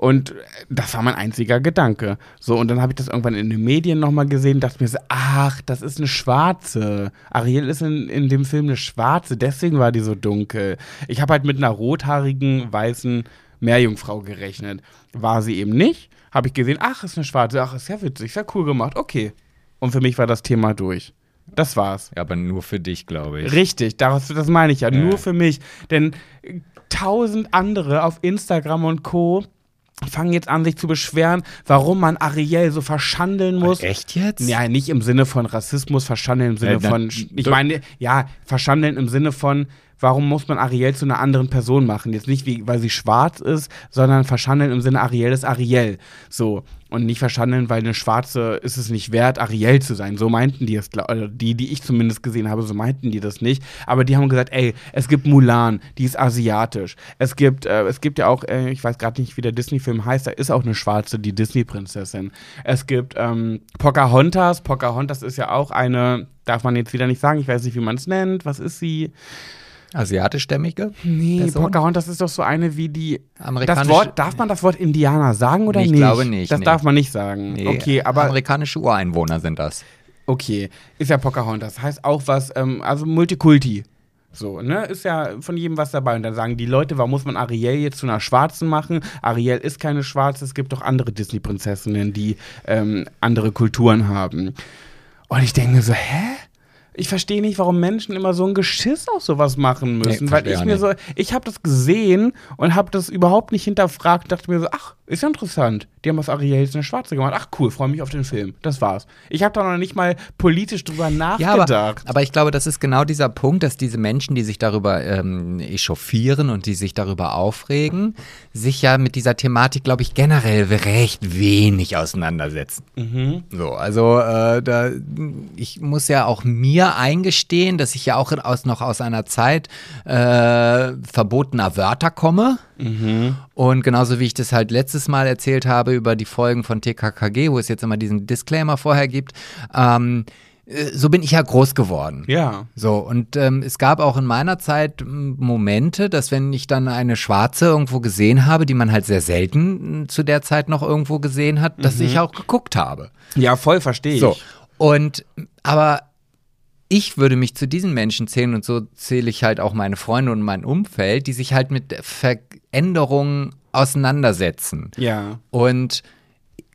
Und das war mein einziger Gedanke. So, und dann habe ich das irgendwann in den Medien nochmal gesehen, dachte mir so, ach, das ist eine Schwarze. Ariel ist in, in dem Film eine Schwarze, deswegen war die so dunkel. Ich habe halt mit einer rothaarigen, weißen Meerjungfrau gerechnet. War sie eben nicht. Habe ich gesehen, ach, ist eine Schwarze. Ach, ist ja witzig, ist ja cool gemacht. Okay. Und für mich war das Thema durch. Das war's. ja, aber nur für dich, glaube ich. Richtig, das, das meine ich ja, Ja. nur für mich. Denn tausend andere auf Instagram und Co. fangen jetzt an, sich zu beschweren, warum man Ariel so verschandeln muss. Echt jetzt? Ja, nicht im Sinne von Rassismus, verschandeln im Sinne Äh, von, ich meine, ja, verschandeln im Sinne von, warum muss man Ariel zu einer anderen Person machen? Jetzt nicht, wie, weil sie schwarz ist, sondern verschandeln im Sinne, Ariel ist Ariel. So. Und nicht verschandeln, weil eine Schwarze ist es nicht wert, Ariel zu sein. So meinten die es, oder die, die ich zumindest gesehen habe, so meinten die das nicht. Aber die haben gesagt, ey, es gibt Mulan, die ist asiatisch. Es gibt, äh, es gibt ja auch, äh, ich weiß gerade nicht, wie der Disney-Film heißt, da ist auch eine Schwarze, die Disney-Prinzessin. Es gibt ähm, Pocahontas. Pocahontas ist ja auch eine, darf man jetzt wieder nicht sagen, ich weiß nicht, wie man es nennt. Was ist sie? Asiatischstämmige? Nee, Person? Pocahontas ist doch so eine wie die. Das Amerikanische- Wort, darf man das Wort Indianer sagen oder Nee, ich nicht? glaube nicht, Das nee. darf man nicht sagen. Nee, okay, aber Amerikanische Ureinwohner sind das. okay, ist ja Pocahontas. Heißt auch was, ähm, also Multikulti. So, ne? Ist ja von jedem was dabei. Und dann sagen die Leute, warum muss man Ariel jetzt zu einer Schwarzen machen? Ariel ist keine Schwarze, es gibt doch andere Disney-Prinzessinnen, die ähm, andere Kulturen haben. Und ich denke so, hä? Ich verstehe nicht, warum Menschen immer so ein Geschiss auf sowas machen müssen, Nee, weil ich mir nicht. so, ich habe das gesehen und habe das überhaupt nicht hinterfragt, dachte mir so, ach, ist ja interessant. Die haben aus Ariel jetzt eine Schwarze gemacht. Ach cool, freue mich auf den Film. Das war's. Ich habe da noch nicht mal politisch drüber Ja, nachgedacht. aber, aber ich glaube, das ist genau dieser Punkt, dass diese Menschen, die sich darüber ähm, echauffieren und die sich darüber aufregen, sich ja mit dieser Thematik, glaube ich, generell recht wenig auseinandersetzen. So, also äh, da, ich muss ja auch mir eingestehen, dass ich ja auch aus, noch aus einer Zeit äh, verbotener Wörter komme. Und genauso wie ich das halt letztes Mal erzählt habe über die Folgen von TKKG, wo es jetzt immer diesen Disclaimer vorher gibt, ähm, äh, so bin ich ja groß geworden. ja. So, und ähm, es gab auch in meiner Zeit Momente, dass wenn ich dann eine Schwarze irgendwo gesehen habe, die man halt sehr selten zu der Zeit noch irgendwo gesehen hat, dass ich auch geguckt habe. Ja, voll verstehe ich. So. Und aber ich würde mich zu diesen Menschen zählen und so zähle ich halt auch meine Freunde und mein Umfeld, die sich halt mit Veränderungen auseinandersetzen. Ja. Und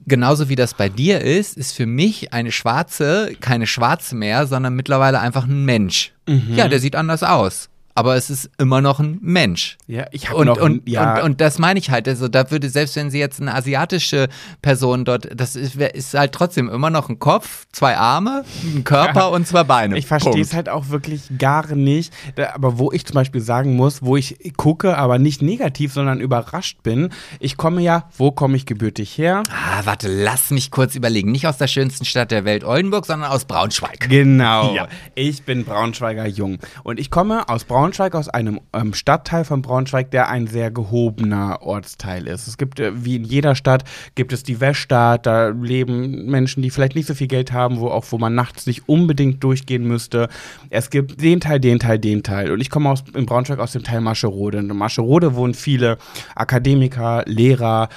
genauso wie das bei dir ist, ist für mich eine Schwarze keine Schwarze mehr, sondern mittlerweile einfach ein Mensch. Ja, der sieht anders aus. Aber es ist immer noch ein Mensch. Ja, ich habe Und, noch und, ja, und, und das meine ich halt. Also da würde, selbst wenn sie jetzt eine asiatische Person dort, das ist, ist halt trotzdem immer noch ein Kopf, zwei Arme, ein Körper Ja. und zwei Beine. Ich verstehe es halt auch wirklich gar nicht. Aber wo ich zum Beispiel sagen muss, wo ich gucke, aber nicht negativ, sondern überrascht bin, ich komme ja, wo komme ich gebürtig her? Ah, warte, lass mich kurz überlegen. Nicht aus der schönsten Stadt der Welt, Oldenburg, sondern aus Braunschweig. Genau. Ja. Ich bin Braunschweiger Jung. Und ich komme aus Braunschweig, aus einem ähm, Stadtteil von Braunschweig, der ein sehr gehobener Ortsteil ist. Es gibt, äh, wie in jeder Stadt, gibt es die Weststadt, da leben Menschen, die vielleicht nicht so viel Geld haben, wo auch, wo man nachts nicht unbedingt durchgehen müsste. Es gibt den Teil, den Teil, den Teil. Und ich komme aus, in Braunschweig aus dem Teil Mascherode. In Mascherode wohnen viele Akademiker, Lehrer,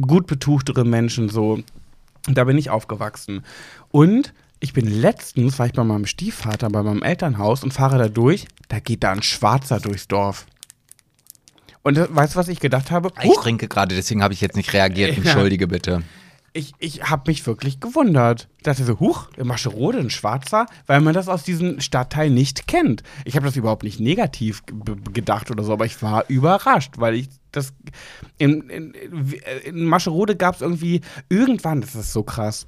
gut betuchtere Menschen, so. Da bin ich aufgewachsen. Und ich bin letztens, war ich bei meinem Stiefvater, bei meinem Elternhaus und fahre da durch, da geht da ein Schwarzer durchs Dorf. Und weißt du, was ich gedacht habe? Ich Huch, trinke gerade, deswegen habe ich jetzt nicht reagiert. Entschuldige bitte. ich, ich habe mich wirklich gewundert. Ich dachte so, huch, in Mascherode ein Schwarzer, weil man das aus diesem Stadtteil nicht kennt. Ich habe das überhaupt nicht negativ ge- gedacht oder so, aber ich war überrascht, weil ich das in, in, in Mascherode gab es irgendwie irgendwann, das ist so krass.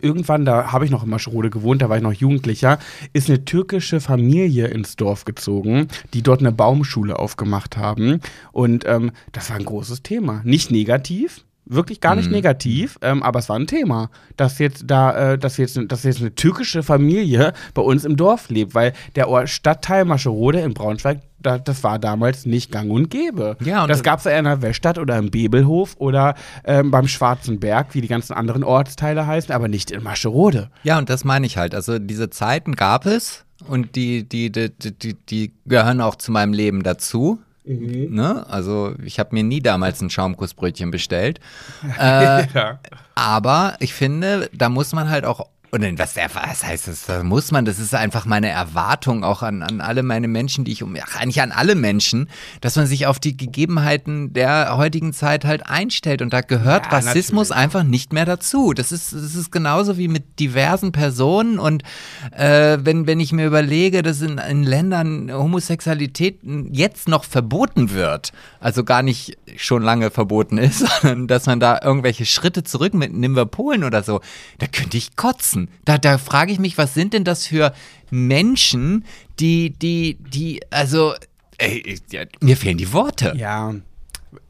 Irgendwann, da habe ich noch in Mascherode gewohnt, da war ich noch Jugendlicher, ist eine türkische Familie ins Dorf gezogen, die dort eine Baumschule aufgemacht haben. Und ähm, das war ein großes Thema. Nicht negativ, wirklich gar nicht negativ, ähm, aber es war ein Thema, dass jetzt da, äh, dass jetzt, dass jetzt eine türkische Familie bei uns im Dorf lebt, weil der Ort Stadtteil Mascherode in Braunschweig, da, das war damals nicht gang und gäbe. Ja, und das gab es eher in der Weststadt oder im Bebelhof oder ähm, beim Schwarzen Berg, wie die ganzen anderen Ortsteile heißen, aber nicht in Mascherode. Ja, und das meine ich halt. Also diese Zeiten gab es und die, die, die, die, die gehören auch zu meinem Leben dazu. Ne? Also ich habe mir nie damals ein Schaumkussbrötchen bestellt. [laughs] Äh, Ja. aber ich finde, da muss man halt auch. Und was, was heißt das? Da muss man, das ist einfach meine Erwartung auch an, an alle meine Menschen, die ich um, ach, eigentlich an alle Menschen, dass man sich auf die Gegebenheiten der heutigen Zeit halt einstellt. Und da gehört Ja, Rassismus natürlich. einfach nicht mehr dazu. Das ist, das ist genauso wie mit diversen Personen. Und äh, wenn, wenn ich mir überlege, dass in, in Ländern Homosexualität jetzt noch verboten wird, also gar nicht schon lange verboten ist, [laughs] sondern dass man da irgendwelche Schritte zurück mit, nehmen wir Polen oder so, da könnte ich kotzen. Da, da frage ich mich, was sind denn das für Menschen, die, die, die, also, ey, mir fehlen die Worte. ja,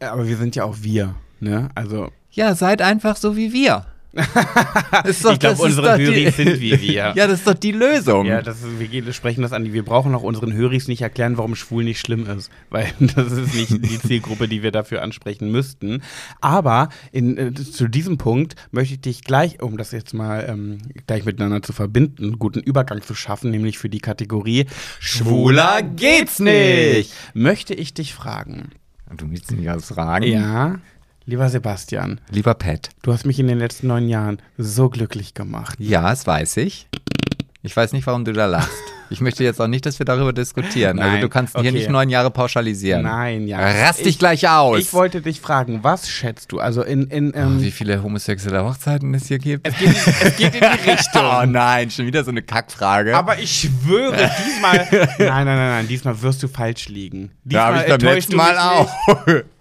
aber wir sind ja auch wir, ne? Also, Ja, seid einfach so wie wir. Doch- ich glaube, das ist unsere Höris sind wie wir. [laughs] Ja, das ist doch die Lösung. Ja, das ist, wir sprechen das an. Wir brauchen auch unseren Höris nicht erklären, warum schwul nicht schlimm ist, weil [laughs] das ist nicht die [laughs] Zielgruppe, die wir dafür ansprechen müssten. Aber in, äh, zu diesem Punkt möchte ich dich gleich, um das jetzt mal ähm, gleich miteinander zu verbinden, einen guten Übergang zu schaffen, nämlich für die Kategorie Schwuler geht's nicht. möchte ich dich fragen. Du willst nicht was fragen? Ja, lieber Sebastian, Lieber Pat. du hast mich in den letzten neun Jahren so glücklich gemacht. Ja, das weiß ich. Ich weiß nicht, warum du da lachst. Ich möchte jetzt auch nicht, dass wir darüber diskutieren. also Nein, du kannst okay. hier nicht neun Jahre pauschalisieren. Nein, ja. Rast dich Ich- gleich aus. Ich wollte dich fragen, was schätzt du? Also in, in ähm, Wie viele homosexuelle Hochzeiten es hier gibt? es, geht, es geht in die [laughs] Richtung. Oh nein, schon wieder so eine Kackfrage. Aber ich schwöre, [laughs] diesmal. Nein, nein, nein, nein, diesmal wirst du falsch liegen. da habe Diesmal ich beim letzten Mal auch. [laughs]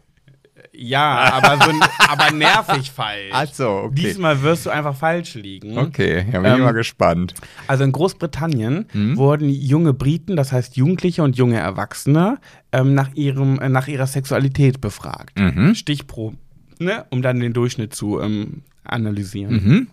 Ja, aber, so, aber nervig falsch. Ach so, okay. Diesmal wirst du einfach falsch liegen. Okay, ja, bin ich Ähm, mal gespannt. Also in Großbritannien Hm? wurden junge Briten, das heißt Jugendliche und junge Erwachsene, ähm, nach, ihrem, äh, nach ihrer Sexualität befragt. Mhm. Stichproben, ne? um dann den Durchschnitt zu ähm, analysieren. Mhm.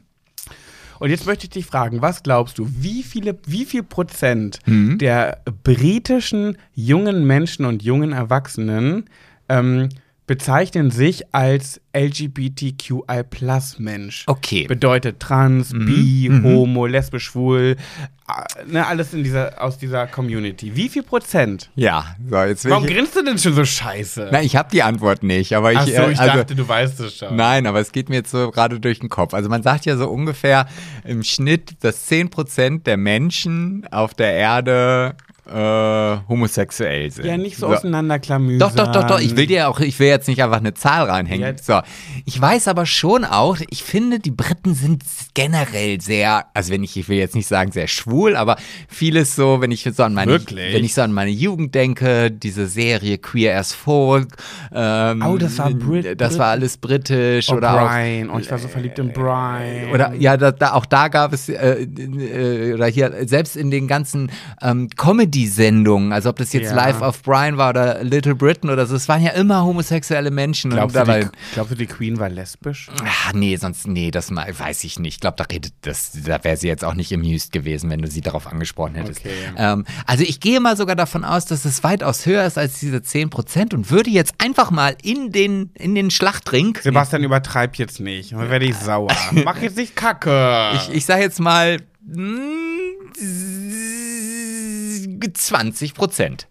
Und jetzt möchte ich dich fragen, was glaubst du, wie viele, wie viel Prozent Mhm. der britischen jungen Menschen und jungen Erwachsenen ähm, bezeichnen sich als LGBTQI-Plus-Mensch? Okay. Bedeutet trans, Mhm. bi, homo, lesbisch, schwul, äh, ne, alles in dieser, aus dieser Community. Wie viel Prozent? Ja, so, jetzt will Warum ich. grinst du denn schon so scheiße? Na, ich habe die Antwort nicht, aber ich. Ach so, äh, ich also, dachte, du weißt es schon. Nein, aber es geht mir jetzt so gerade durch den Kopf. Also man sagt ja so ungefähr im Schnitt, dass 10% der Menschen auf der Erde äh, homosexuell sind. Ja, nicht so, auseinanderklamüsern. Doch, doch, doch, doch. Ich will dir auch, ich will jetzt nicht einfach eine Zahl reinhängen. Jetzt. So. Ich weiß aber schon auch, ich finde, die Briten sind generell sehr, also wenn ich, ich will jetzt nicht sagen sehr schwul, aber vieles so, wenn ich so an meine, Wirklich? wenn ich so an meine Jugend denke, diese Serie Queer as Folk, ähm, Oh, das war Brit- das war alles britisch Oh, oder auch Brian. Oh, ich war so verliebt in Brian. oder ja, da, da, auch da gab es, äh, äh, oder hier, selbst in den ganzen ähm, Comedy-Sendungen, also ob das jetzt Ja. Life of Brian war oder Little Britain oder so, es waren ja immer homosexuelle Menschen. Glaubst du, die, glaubst du, die Queen war lesbisch? Ach, nee, sonst, nee, das mal, weiß ich nicht. Ich glaube, da redet das, da wäre sie jetzt auch nicht amused gewesen, wenn du sie darauf angesprochen hättest. Okay. Ähm, also ich gehe mal sogar davon aus, dass es weitaus höher ist als diese 10% und würde jetzt einfach mal in den, in den Schlachtring. Sebastian, übertreib jetzt nicht. Dann werde ich sauer. [laughs] Mach jetzt nicht Kacke. Ich, ich sage jetzt mal mm, 20 Prozent.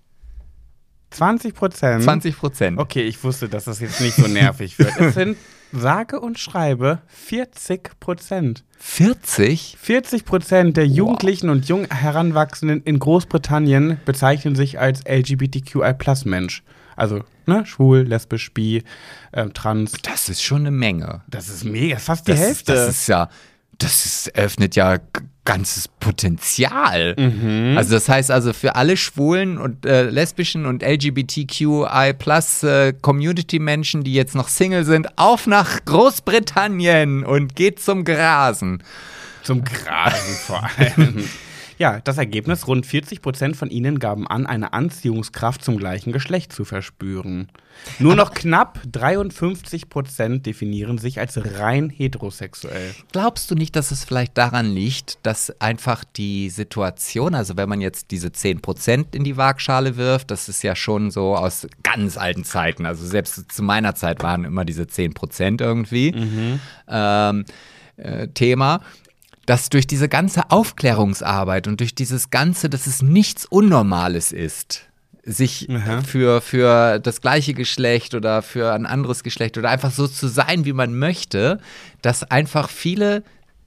20 Prozent. 20 Prozent. Okay, ich wusste, dass das jetzt nicht so nervig wird. Es sind sage und schreibe 40 Prozent. 40? 40 Prozent der Jugendlichen und jung Heranwachsenden in Großbritannien bezeichnen sich als LGBTQI-Plus-Mensch. Also, ne, schwul, lesbisch, bi, ähm, trans. Das ist schon eine Menge. Das ist mega, fast die Das, Hälfte. das ist ja, das ist, öffnet ja ganzes Potenzial. Mhm. Also das heißt also für alle schwulen und äh, lesbischen und LGBTQI plus äh, Community-Menschen, die jetzt noch Single sind, auf nach Großbritannien und geht zum Grasen. Zum Grasen vor allem. [laughs] Ja, das Ergebnis, rund 40 Prozent von ihnen gaben an, eine Anziehungskraft zum gleichen Geschlecht zu verspüren. Nur noch knapp 53 Prozent definieren sich als rein heterosexuell. Glaubst du nicht, dass es vielleicht daran liegt, dass einfach die Situation, also wenn man jetzt diese 10% in die Waagschale wirft, das ist ja schon so aus ganz alten Zeiten, also selbst zu meiner Zeit waren immer diese 10% irgendwie ähm, äh, Thema, dass durch diese ganze Aufklärungsarbeit und durch dieses Ganze, dass es nichts Unnormales ist, sich Aha. für, für das gleiche Geschlecht oder für ein anderes Geschlecht oder einfach so zu sein, wie man möchte, dass einfach viele,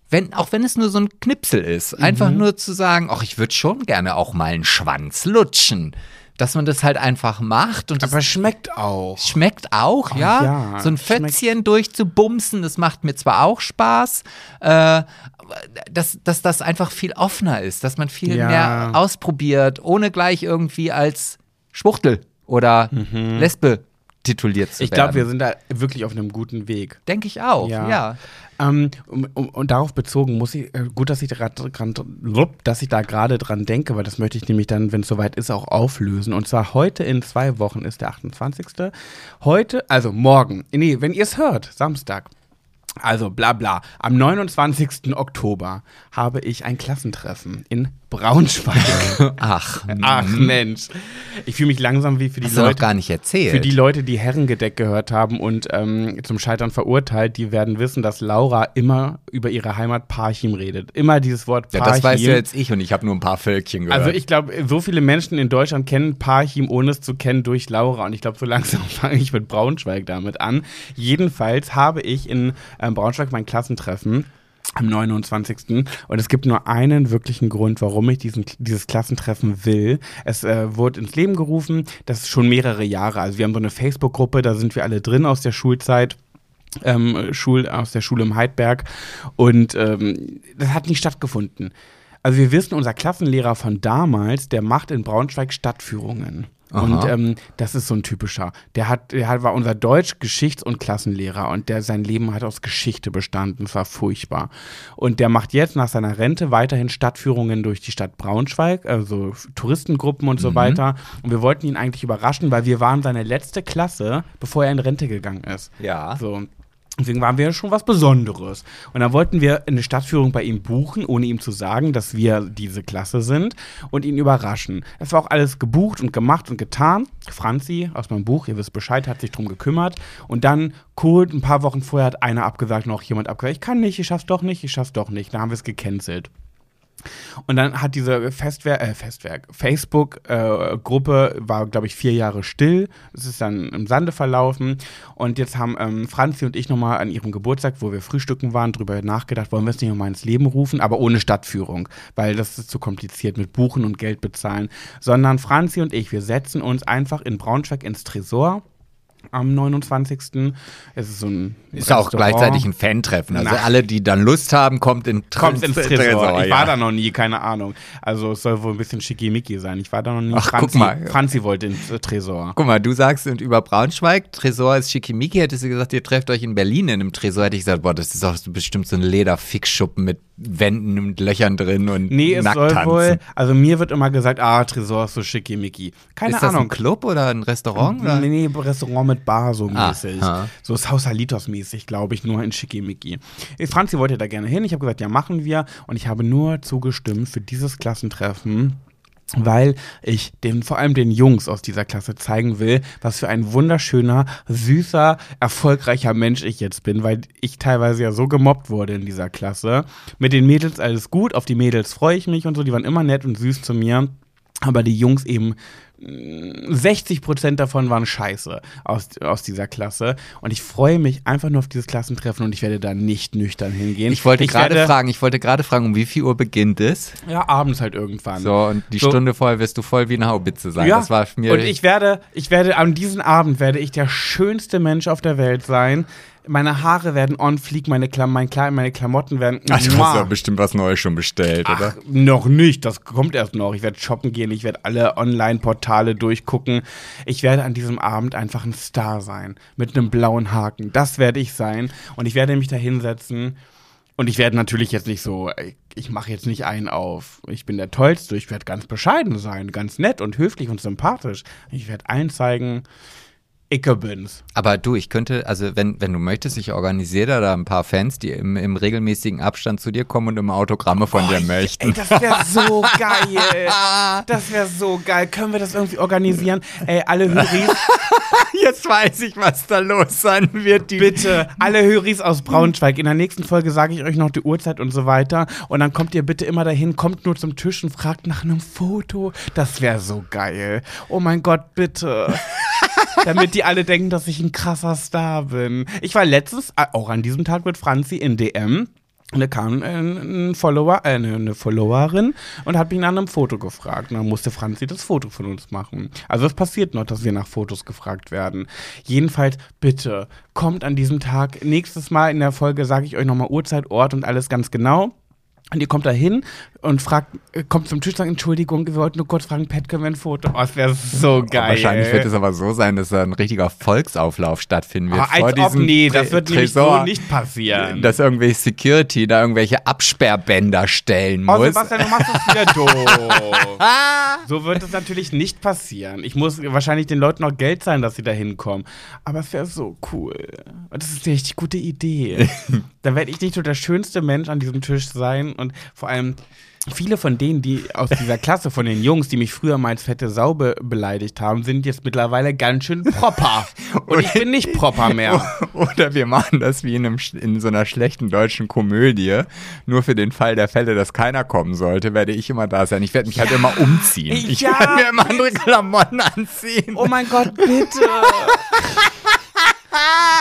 wenn, auch wenn es nur so ein Knipsel ist, einfach Mhm. nur zu sagen, ach, ich würde schon gerne auch mal einen Schwanz lutschen. Dass man das halt einfach macht und Aber schmeckt auch. Schmeckt auch, ja. ja, So ein Fötzchen durchzubumsen, das macht mir zwar auch Spaß, äh, dass, dass das einfach viel offener ist, dass man viel Ja. mehr ausprobiert, ohne gleich irgendwie als Schwuchtel oder Lesbe tituliert zu Mhm. Ich werden. glaube, wir sind da wirklich auf einem guten Weg. Denke ich auch, Ja. ja. Ähm, um, um, und darauf bezogen muss ich, äh, gut, dass ich, grad, dass ich da gerade dran denke, weil das möchte ich nämlich dann, wenn es soweit ist, auch auflösen. Und zwar heute in zwei Wochen ist der 28. Heute, also morgen, nee, wenn ihr es hört, Samstag. Also bla bla. Am 29. Oktober habe ich ein Klassentreffen in Braunschweig. [laughs] Ach, Ach Mensch. Ich fühle mich langsam wie für die hast du noch Leute. gar nicht erzählt. Für die Leute, die Herrengedeck gehört haben und ähm, zum Scheitern verurteilt, die werden wissen, dass Laura immer über ihre Heimat Parchim redet. Immer dieses Wort ja, Parchim. das weiß ja jetzt ich und ich habe nur ein paar Völkchen gehört. Also ich glaube, so viele Menschen in Deutschland kennen Parchim, ohne es zu kennen, durch Laura. Und ich glaube, so [laughs] langsam fange ich mit Braunschweig damit an. Jedenfalls habe ich in ähm, Braunschweig mein Klassentreffen am 29. Und es gibt nur einen wirklichen Grund, warum ich diesen, dieses Klassentreffen will. Es äh, wurde ins Leben gerufen, das ist schon mehrere Jahre. Also wir haben so eine Facebook-Gruppe, da sind wir alle drin aus der Schulzeit ähm, Schul aus der Schule im Heidberg und ähm, das hat nicht stattgefunden. Also wir wissen, unser Klassenlehrer von damals, der macht in Braunschweig Stadtführungen. Und ähm, das ist so ein typischer. Der hat, der hat, war unser Deutsch-, Geschichts- und Klassenlehrer und der sein Leben hat aus Geschichte bestanden. Es war furchtbar. Und der macht jetzt nach seiner Rente weiterhin Stadtführungen durch die Stadt Braunschweig, also Touristengruppen und so weiter. Und wir wollten ihn eigentlich überraschen, weil wir waren seine letzte Klasse, bevor er in Rente gegangen ist. ja. So. Deswegen waren wir schon was Besonderes. Und dann wollten wir eine Stadtführung bei ihm buchen, ohne ihm zu sagen, dass wir diese Klasse sind und ihn überraschen. Es war auch alles gebucht und gemacht und getan. Franzi aus meinem Buch, ihr wisst Bescheid, hat sich drum gekümmert. Und dann, cool, ein paar Wochen vorher hat einer abgesagt, noch jemand abgesagt, ich kann nicht, ich schaff's doch nicht, ich schaff's doch nicht. Da haben wir es gecancelt. Und dann hat diese Festwerk, äh, Festwerk, Facebook-Gruppe, äh, war, glaube ich, vier Jahre still. Es ist dann im Sande verlaufen. Und jetzt haben ähm, Franzi und ich nochmal an ihrem Geburtstag, wo wir frühstücken waren, drüber nachgedacht, wollen wir es nicht nochmal ins Leben rufen, aber ohne Stadtführung, weil das ist zu kompliziert mit Buchen und Geld bezahlen. Sondern Franzi und ich, wir setzen uns einfach in Braunschweig ins Tresor am 29. Es ist so ein Ist auch gleichzeitig ein Fan-Treffen. Also Na. alle, die dann Lust haben, kommt, in, Kommt ins Tresor. Ich war ja. da noch nie, keine Ahnung. Also es soll wohl ein bisschen schickimicki sein. Ich war da noch nie. Ach, guck Franzi, mal. Franzi wollte ins äh, Tresor. Guck mal, du sagst und über Braunschweig, Tresor ist Schickimicki, hättest du gesagt, ihr trefft euch in Berlin in einem Tresor, hätte ich gesagt, boah, das ist auch so bestimmt so ein Lederfixschuppen mit Wänden und Löchern drin und Nee, es soll Nacktanzen. wohl, also mir wird immer gesagt, ah, Tresor ist so schickimicki. Keine ist das ein Ahnung. Club oder ein Restaurant? Oder? Nee, nee, Restaurant mit Bar so Ah, mäßig. ah. So Sausalitos mäßig, glaube ich, nur in Schickimicki. Franzi wollte da gerne hin. Ich habe gesagt, ja, machen wir. Und ich habe nur zugestimmt für dieses Klassentreffen. Weil ich den, vor allem den Jungs aus dieser Klasse zeigen will, was für ein wunderschöner, süßer, erfolgreicher Mensch ich jetzt bin, weil ich teilweise ja so gemobbt wurde in dieser Klasse. Mit den Mädels alles gut, auf die Mädels freue ich mich und so, die waren immer nett und süß zu mir. Aber die Jungs eben 60 Prozent davon waren scheiße aus, aus dieser Klasse. Und ich freue mich einfach nur auf dieses Klassentreffen und ich werde da nicht nüchtern hingehen. Ich wollte gerade fragen, ich wollte gerade fragen, um wie viel Uhr beginnt es? Ja, abends halt irgendwann. So, und die So. Stunde vorher wirst du voll wie eine Haubitze sein. Ja, Das war mir. und ich werde, ich werde, an diesem Abend werde ich der schönste Mensch auf der Welt sein. Meine Haare werden on fleek, meine, Klam mein Kla meine Klamotten werden. Ach, du hast ja bestimmt was Neues schon bestellt, Ach, oder? noch nicht, das kommt erst noch. Ich werde shoppen gehen, ich werde alle Online-Portale durchgucken. Ich werde an diesem Abend einfach ein Star sein. Mit einem blauen Haken. Das werde ich sein. Und ich werde mich da hinsetzen. Und ich werde natürlich jetzt nicht so, ich mache jetzt nicht einen auf, ich bin der Tollste, ich werde ganz bescheiden sein, ganz nett und höflich und sympathisch. Ich werde allen zeigen, ich bin's. Aber du, ich könnte, also wenn, wenn du möchtest, ich organisiere da, da ein paar Fans, die im, im regelmäßigen Abstand zu dir kommen und immer Autogramme von dir möchten. Ey, das wäre so [laughs] geil. Das wäre so geil. Können wir das irgendwie organisieren? Ey, alle Höris, [laughs] Jetzt weiß ich, was da los sein wird. Bitte, alle Höris aus Braunschweig. In der nächsten Folge sage ich euch noch die Uhrzeit und so weiter. Und dann kommt ihr bitte immer dahin, kommt nur zum Tisch und fragt nach einem Foto. Das wäre so geil. Oh mein Gott, bitte. [laughs] Damit die alle denken, dass ich ein krasser Star bin. Ich war letztens, äh, auch an diesem Tag mit Franzi in DM. Und da kam äh, ein Follower, äh, eine, eine Followerin und hat mich nach einem Foto gefragt. Und dann musste Franzi das Foto von uns machen. Also es passiert noch, dass wir nach Fotos gefragt werden. Jedenfalls, bitte, kommt an diesem Tag. Nächstes Mal in der Folge sage ich euch nochmal Uhrzeit, Ort und alles ganz genau. Und ihr kommt da hin und fragt, äh, kommt zum Tisch und sagt, Entschuldigung, wir wollten nur kurz fragen, Pat, können wir ein Foto? Oh, das wäre so geil. Wahrscheinlich wird es aber so sein, dass da ein richtiger Volksauflauf stattfinden wird. Vor als ob, diesem nee, das wird nämlich so nicht passieren. Dass irgendwelche Security da irgendwelche Absperrbänder stellen Oh, muss. Sebastian, du machst das wieder doof. [laughs] so wird es natürlich nicht passieren. Ich muss wahrscheinlich den Leuten noch Geld zahlen, dass sie da hinkommen. Aber es wäre so cool. Und das ist eine richtig gute Idee. [laughs] Dann werde ich nicht nur der schönste Mensch an diesem Tisch sein und vor allem viele von denen, die aus dieser Klasse, von den Jungs, die mich früher mal als fette Sau be beleidigt haben, sind jetzt mittlerweile ganz schön proper. Und ich bin nicht proper mehr. [laughs] Oder wir machen das wie in, einem, in so einer schlechten deutschen Komödie. Nur für den Fall der Fälle, dass keiner kommen sollte, werde ich immer da sein. Ich werde mich halt immer umziehen. [laughs] Ich Ja, werde mir immer andere Klamotten anziehen. Oh mein Gott, bitte. [laughs]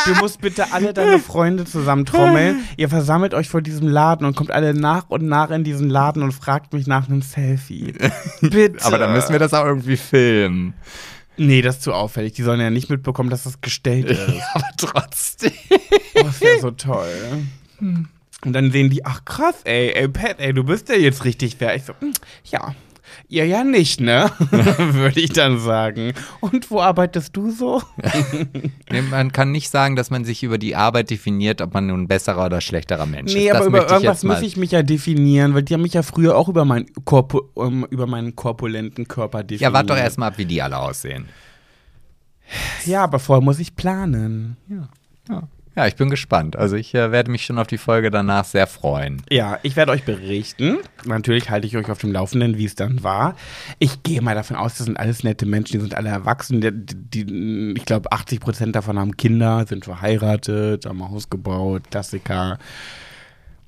Du musst bitte alle deine Freunde zusammentrommeln. Ihr versammelt euch vor diesem Laden und kommt alle nach und nach in diesen Laden und fragt mich nach einem Selfie. [laughs] Bitte. Aber dann müssen wir das auch irgendwie filmen. Nee, das ist zu auffällig. Die sollen ja nicht mitbekommen, dass das gestellt [laughs] ist. Aber trotzdem. Oh, das wäre so toll. Und dann sehen die, ach krass, ey, ey, Pat, ey, du bist ja jetzt richtig fair. Ich so, hm, ja. Ihr ja nicht, ne? [laughs] Würde ich dann sagen. Und wo arbeitest du so? [laughs] Nee, man kann nicht sagen, dass man sich über die Arbeit definiert, ob man nun ein besserer oder schlechterer Mensch Nee, ist. Das aber über irgendwas muss ich mich ja definieren, weil die haben mich ja früher auch über, mein Korpu um, über meinen korpulenten Körper definiert. Ja, warte doch erstmal ab, wie die alle aussehen. Ja, aber vorher muss ich planen. Ja, ja ich bin gespannt. Also ich äh, werde mich schon auf die Folge danach sehr freuen. Ja, ich werde euch berichten. Natürlich halte ich euch auf dem Laufenden, wie es dann war. Ich gehe mal davon aus, das sind alles nette Menschen, die sind alle erwachsen. Die, die, ich glaube, 80 Prozent davon haben Kinder, sind verheiratet, haben ein Haus gebaut, Klassiker.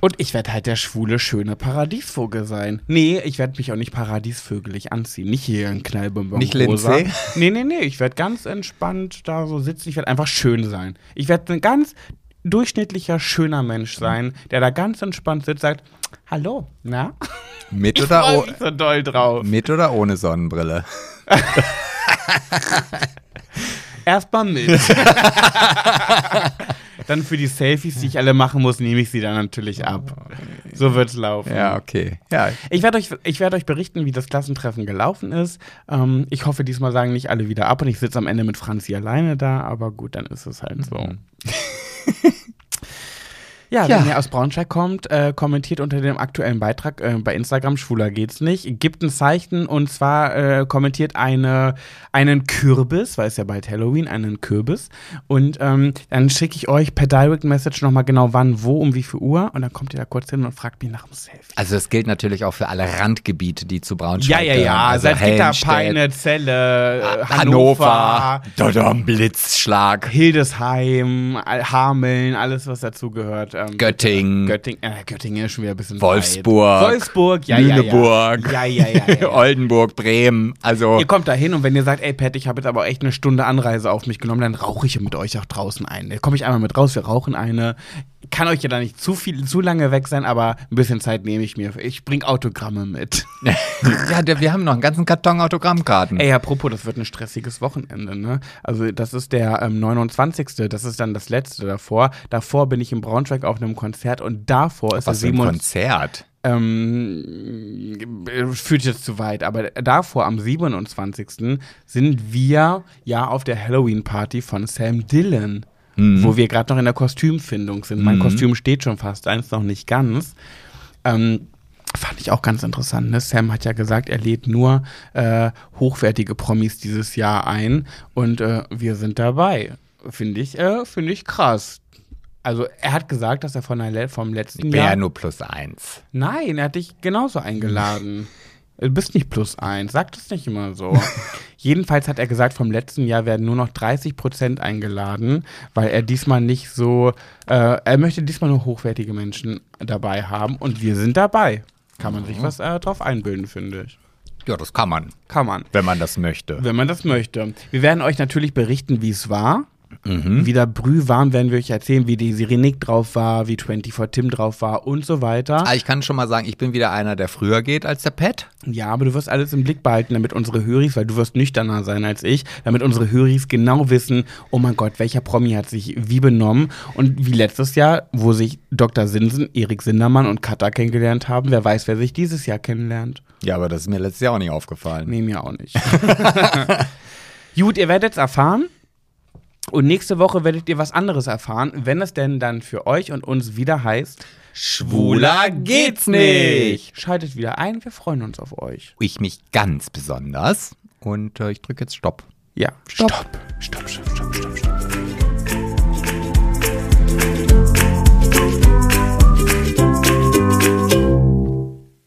Und ich werde halt der schwule, schöne Paradiesvogel sein. Nee, ich werde mich auch nicht paradiesvögelig anziehen. Nicht hier ein Knallbonbon. Nicht. Lindsay? Nee, nee, nee. Ich werde ganz entspannt da so sitzen. Ich werde einfach schön sein. Ich werde ein ganz durchschnittlicher, schöner Mensch sein, der da ganz entspannt sitzt, sagt, hallo, na? Mit [laughs] Ich oder, oh, mich so doll drauf. mit oder ohne Sonnenbrille? [laughs] Erstmal mit. [laughs] dann für die Selfies, die ich alle machen muss, nehme ich sie dann natürlich ab. So wird's laufen. Ja, okay. Ja, Ich werde euch, ich werd euch berichten, wie das Klassentreffen gelaufen ist. Ähm, ich hoffe, diesmal sagen nicht alle wieder ab und ich sitze am Ende mit Franzi alleine da, aber gut, dann ist es halt so. [laughs] Ja, Ja. wenn ihr aus Braunschweig kommt, äh, kommentiert unter dem aktuellen Beitrag äh, bei Instagram, schwuler geht's nicht. Gibt ein Zeichen und zwar äh, kommentiert eine, einen Kürbis, weil es ja bald Halloween, einen Kürbis. Und ähm, dann schicke ich euch per Direct Message nochmal genau wann, wo, um wie viel Uhr. Und dann kommt ihr da kurz hin und fragt mich nach dem Selfie. Also das gilt natürlich auch für alle Randgebiete, die zu Braunschweig Ja, ja, ja. gehören. Also Salzgitter, Peine, Celle, äh, Hannover, Hannover, Dodom, Blitzschlag, Hildesheim, Hameln, alles, was dazugehört. Ähm, Göttingen, Göttingen, äh, Göttingen ist schon wieder ein bisschen Wolfsburg, weit. Wolfsburg, ja, Lüneburg, ja. Ja, ja, ja, ja. [laughs] Oldenburg, Bremen. Also Ihr kommt da hin und wenn ihr sagt, ey Pat, ich habe jetzt aber echt eine Stunde Anreise auf mich genommen, dann rauche ich mit euch auch draußen ein. Da komme ich einmal mit raus, wir rauchen eine. Kann euch ja da nicht zu viel, zu lange weg sein, aber ein bisschen Zeit nehme ich mir. Ich bring Autogramme mit. [laughs] ja, wir haben noch einen ganzen Karton Autogrammkarten. Ey, apropos, das wird ein stressiges Wochenende, ne? Also, das ist der ähm, 29. Das ist dann das letzte davor. Davor bin ich in Braunschweig auf einem Konzert und davor ist Was der ein 27. Konzert. Ähm, äh, führt jetzt zu weit, aber davor am 27. sind wir ja auf der Halloween-Party von Sam Dillon, wo wir gerade noch in der Kostümfindung sind. Mein Kostüm steht schon fast, eins noch nicht ganz. Ähm, Fand ich auch ganz interessant. Ne? Sam hat ja gesagt, er lädt nur äh, hochwertige Promis dieses Jahr ein und äh, wir sind dabei. Finde ich, äh, finde ich krass. Also er hat gesagt, dass er von der, le- vom letzten Ich bin Jahr. ja nur plus eins. Nein, er hat dich genauso eingeladen. [laughs] Du bist nicht plus eins, sag das nicht immer so. [laughs] Jedenfalls hat er gesagt, vom letzten Jahr werden nur noch 30 Prozent eingeladen, weil er diesmal nicht so, äh, er möchte diesmal nur hochwertige Menschen dabei haben und wir sind dabei. Kann man sich was äh, drauf einbilden, finde ich. Ja, das kann man, Kann man. wenn man das möchte. Wenn man das möchte. Wir werden euch natürlich berichten, wie es war. Wieder brühwarm werden wir euch erzählen, wie die Sirenik drauf war, wie 24 Tim drauf war und so weiter. Ah, ich kann schon mal sagen, ich bin wieder einer, der früher geht als der Pet. Ja, aber du wirst alles im Blick behalten, damit unsere Höris, weil du wirst nüchterner sein als ich, damit unsere Höris genau wissen, oh mein Gott, welcher Promi hat sich wie benommen und wie letztes Jahr, wo sich Dr. Sinsen, Erik Sindermann und Katha kennengelernt haben, wer weiß, wer sich dieses Jahr kennenlernt. Ja, aber das ist mir letztes Jahr auch nicht aufgefallen. Nee, mir auch nicht. [laughs] Gut, ihr werdet es erfahren. Und nächste Woche werdet ihr was anderes erfahren, wenn es denn dann für euch und uns wieder heißt, Schwuler geht's nicht. Schaltet wieder ein, wir freuen uns auf euch. Ich mich ganz besonders. Und äh, ich drücke jetzt Stopp. Ja, stopp. Stopp, stopp.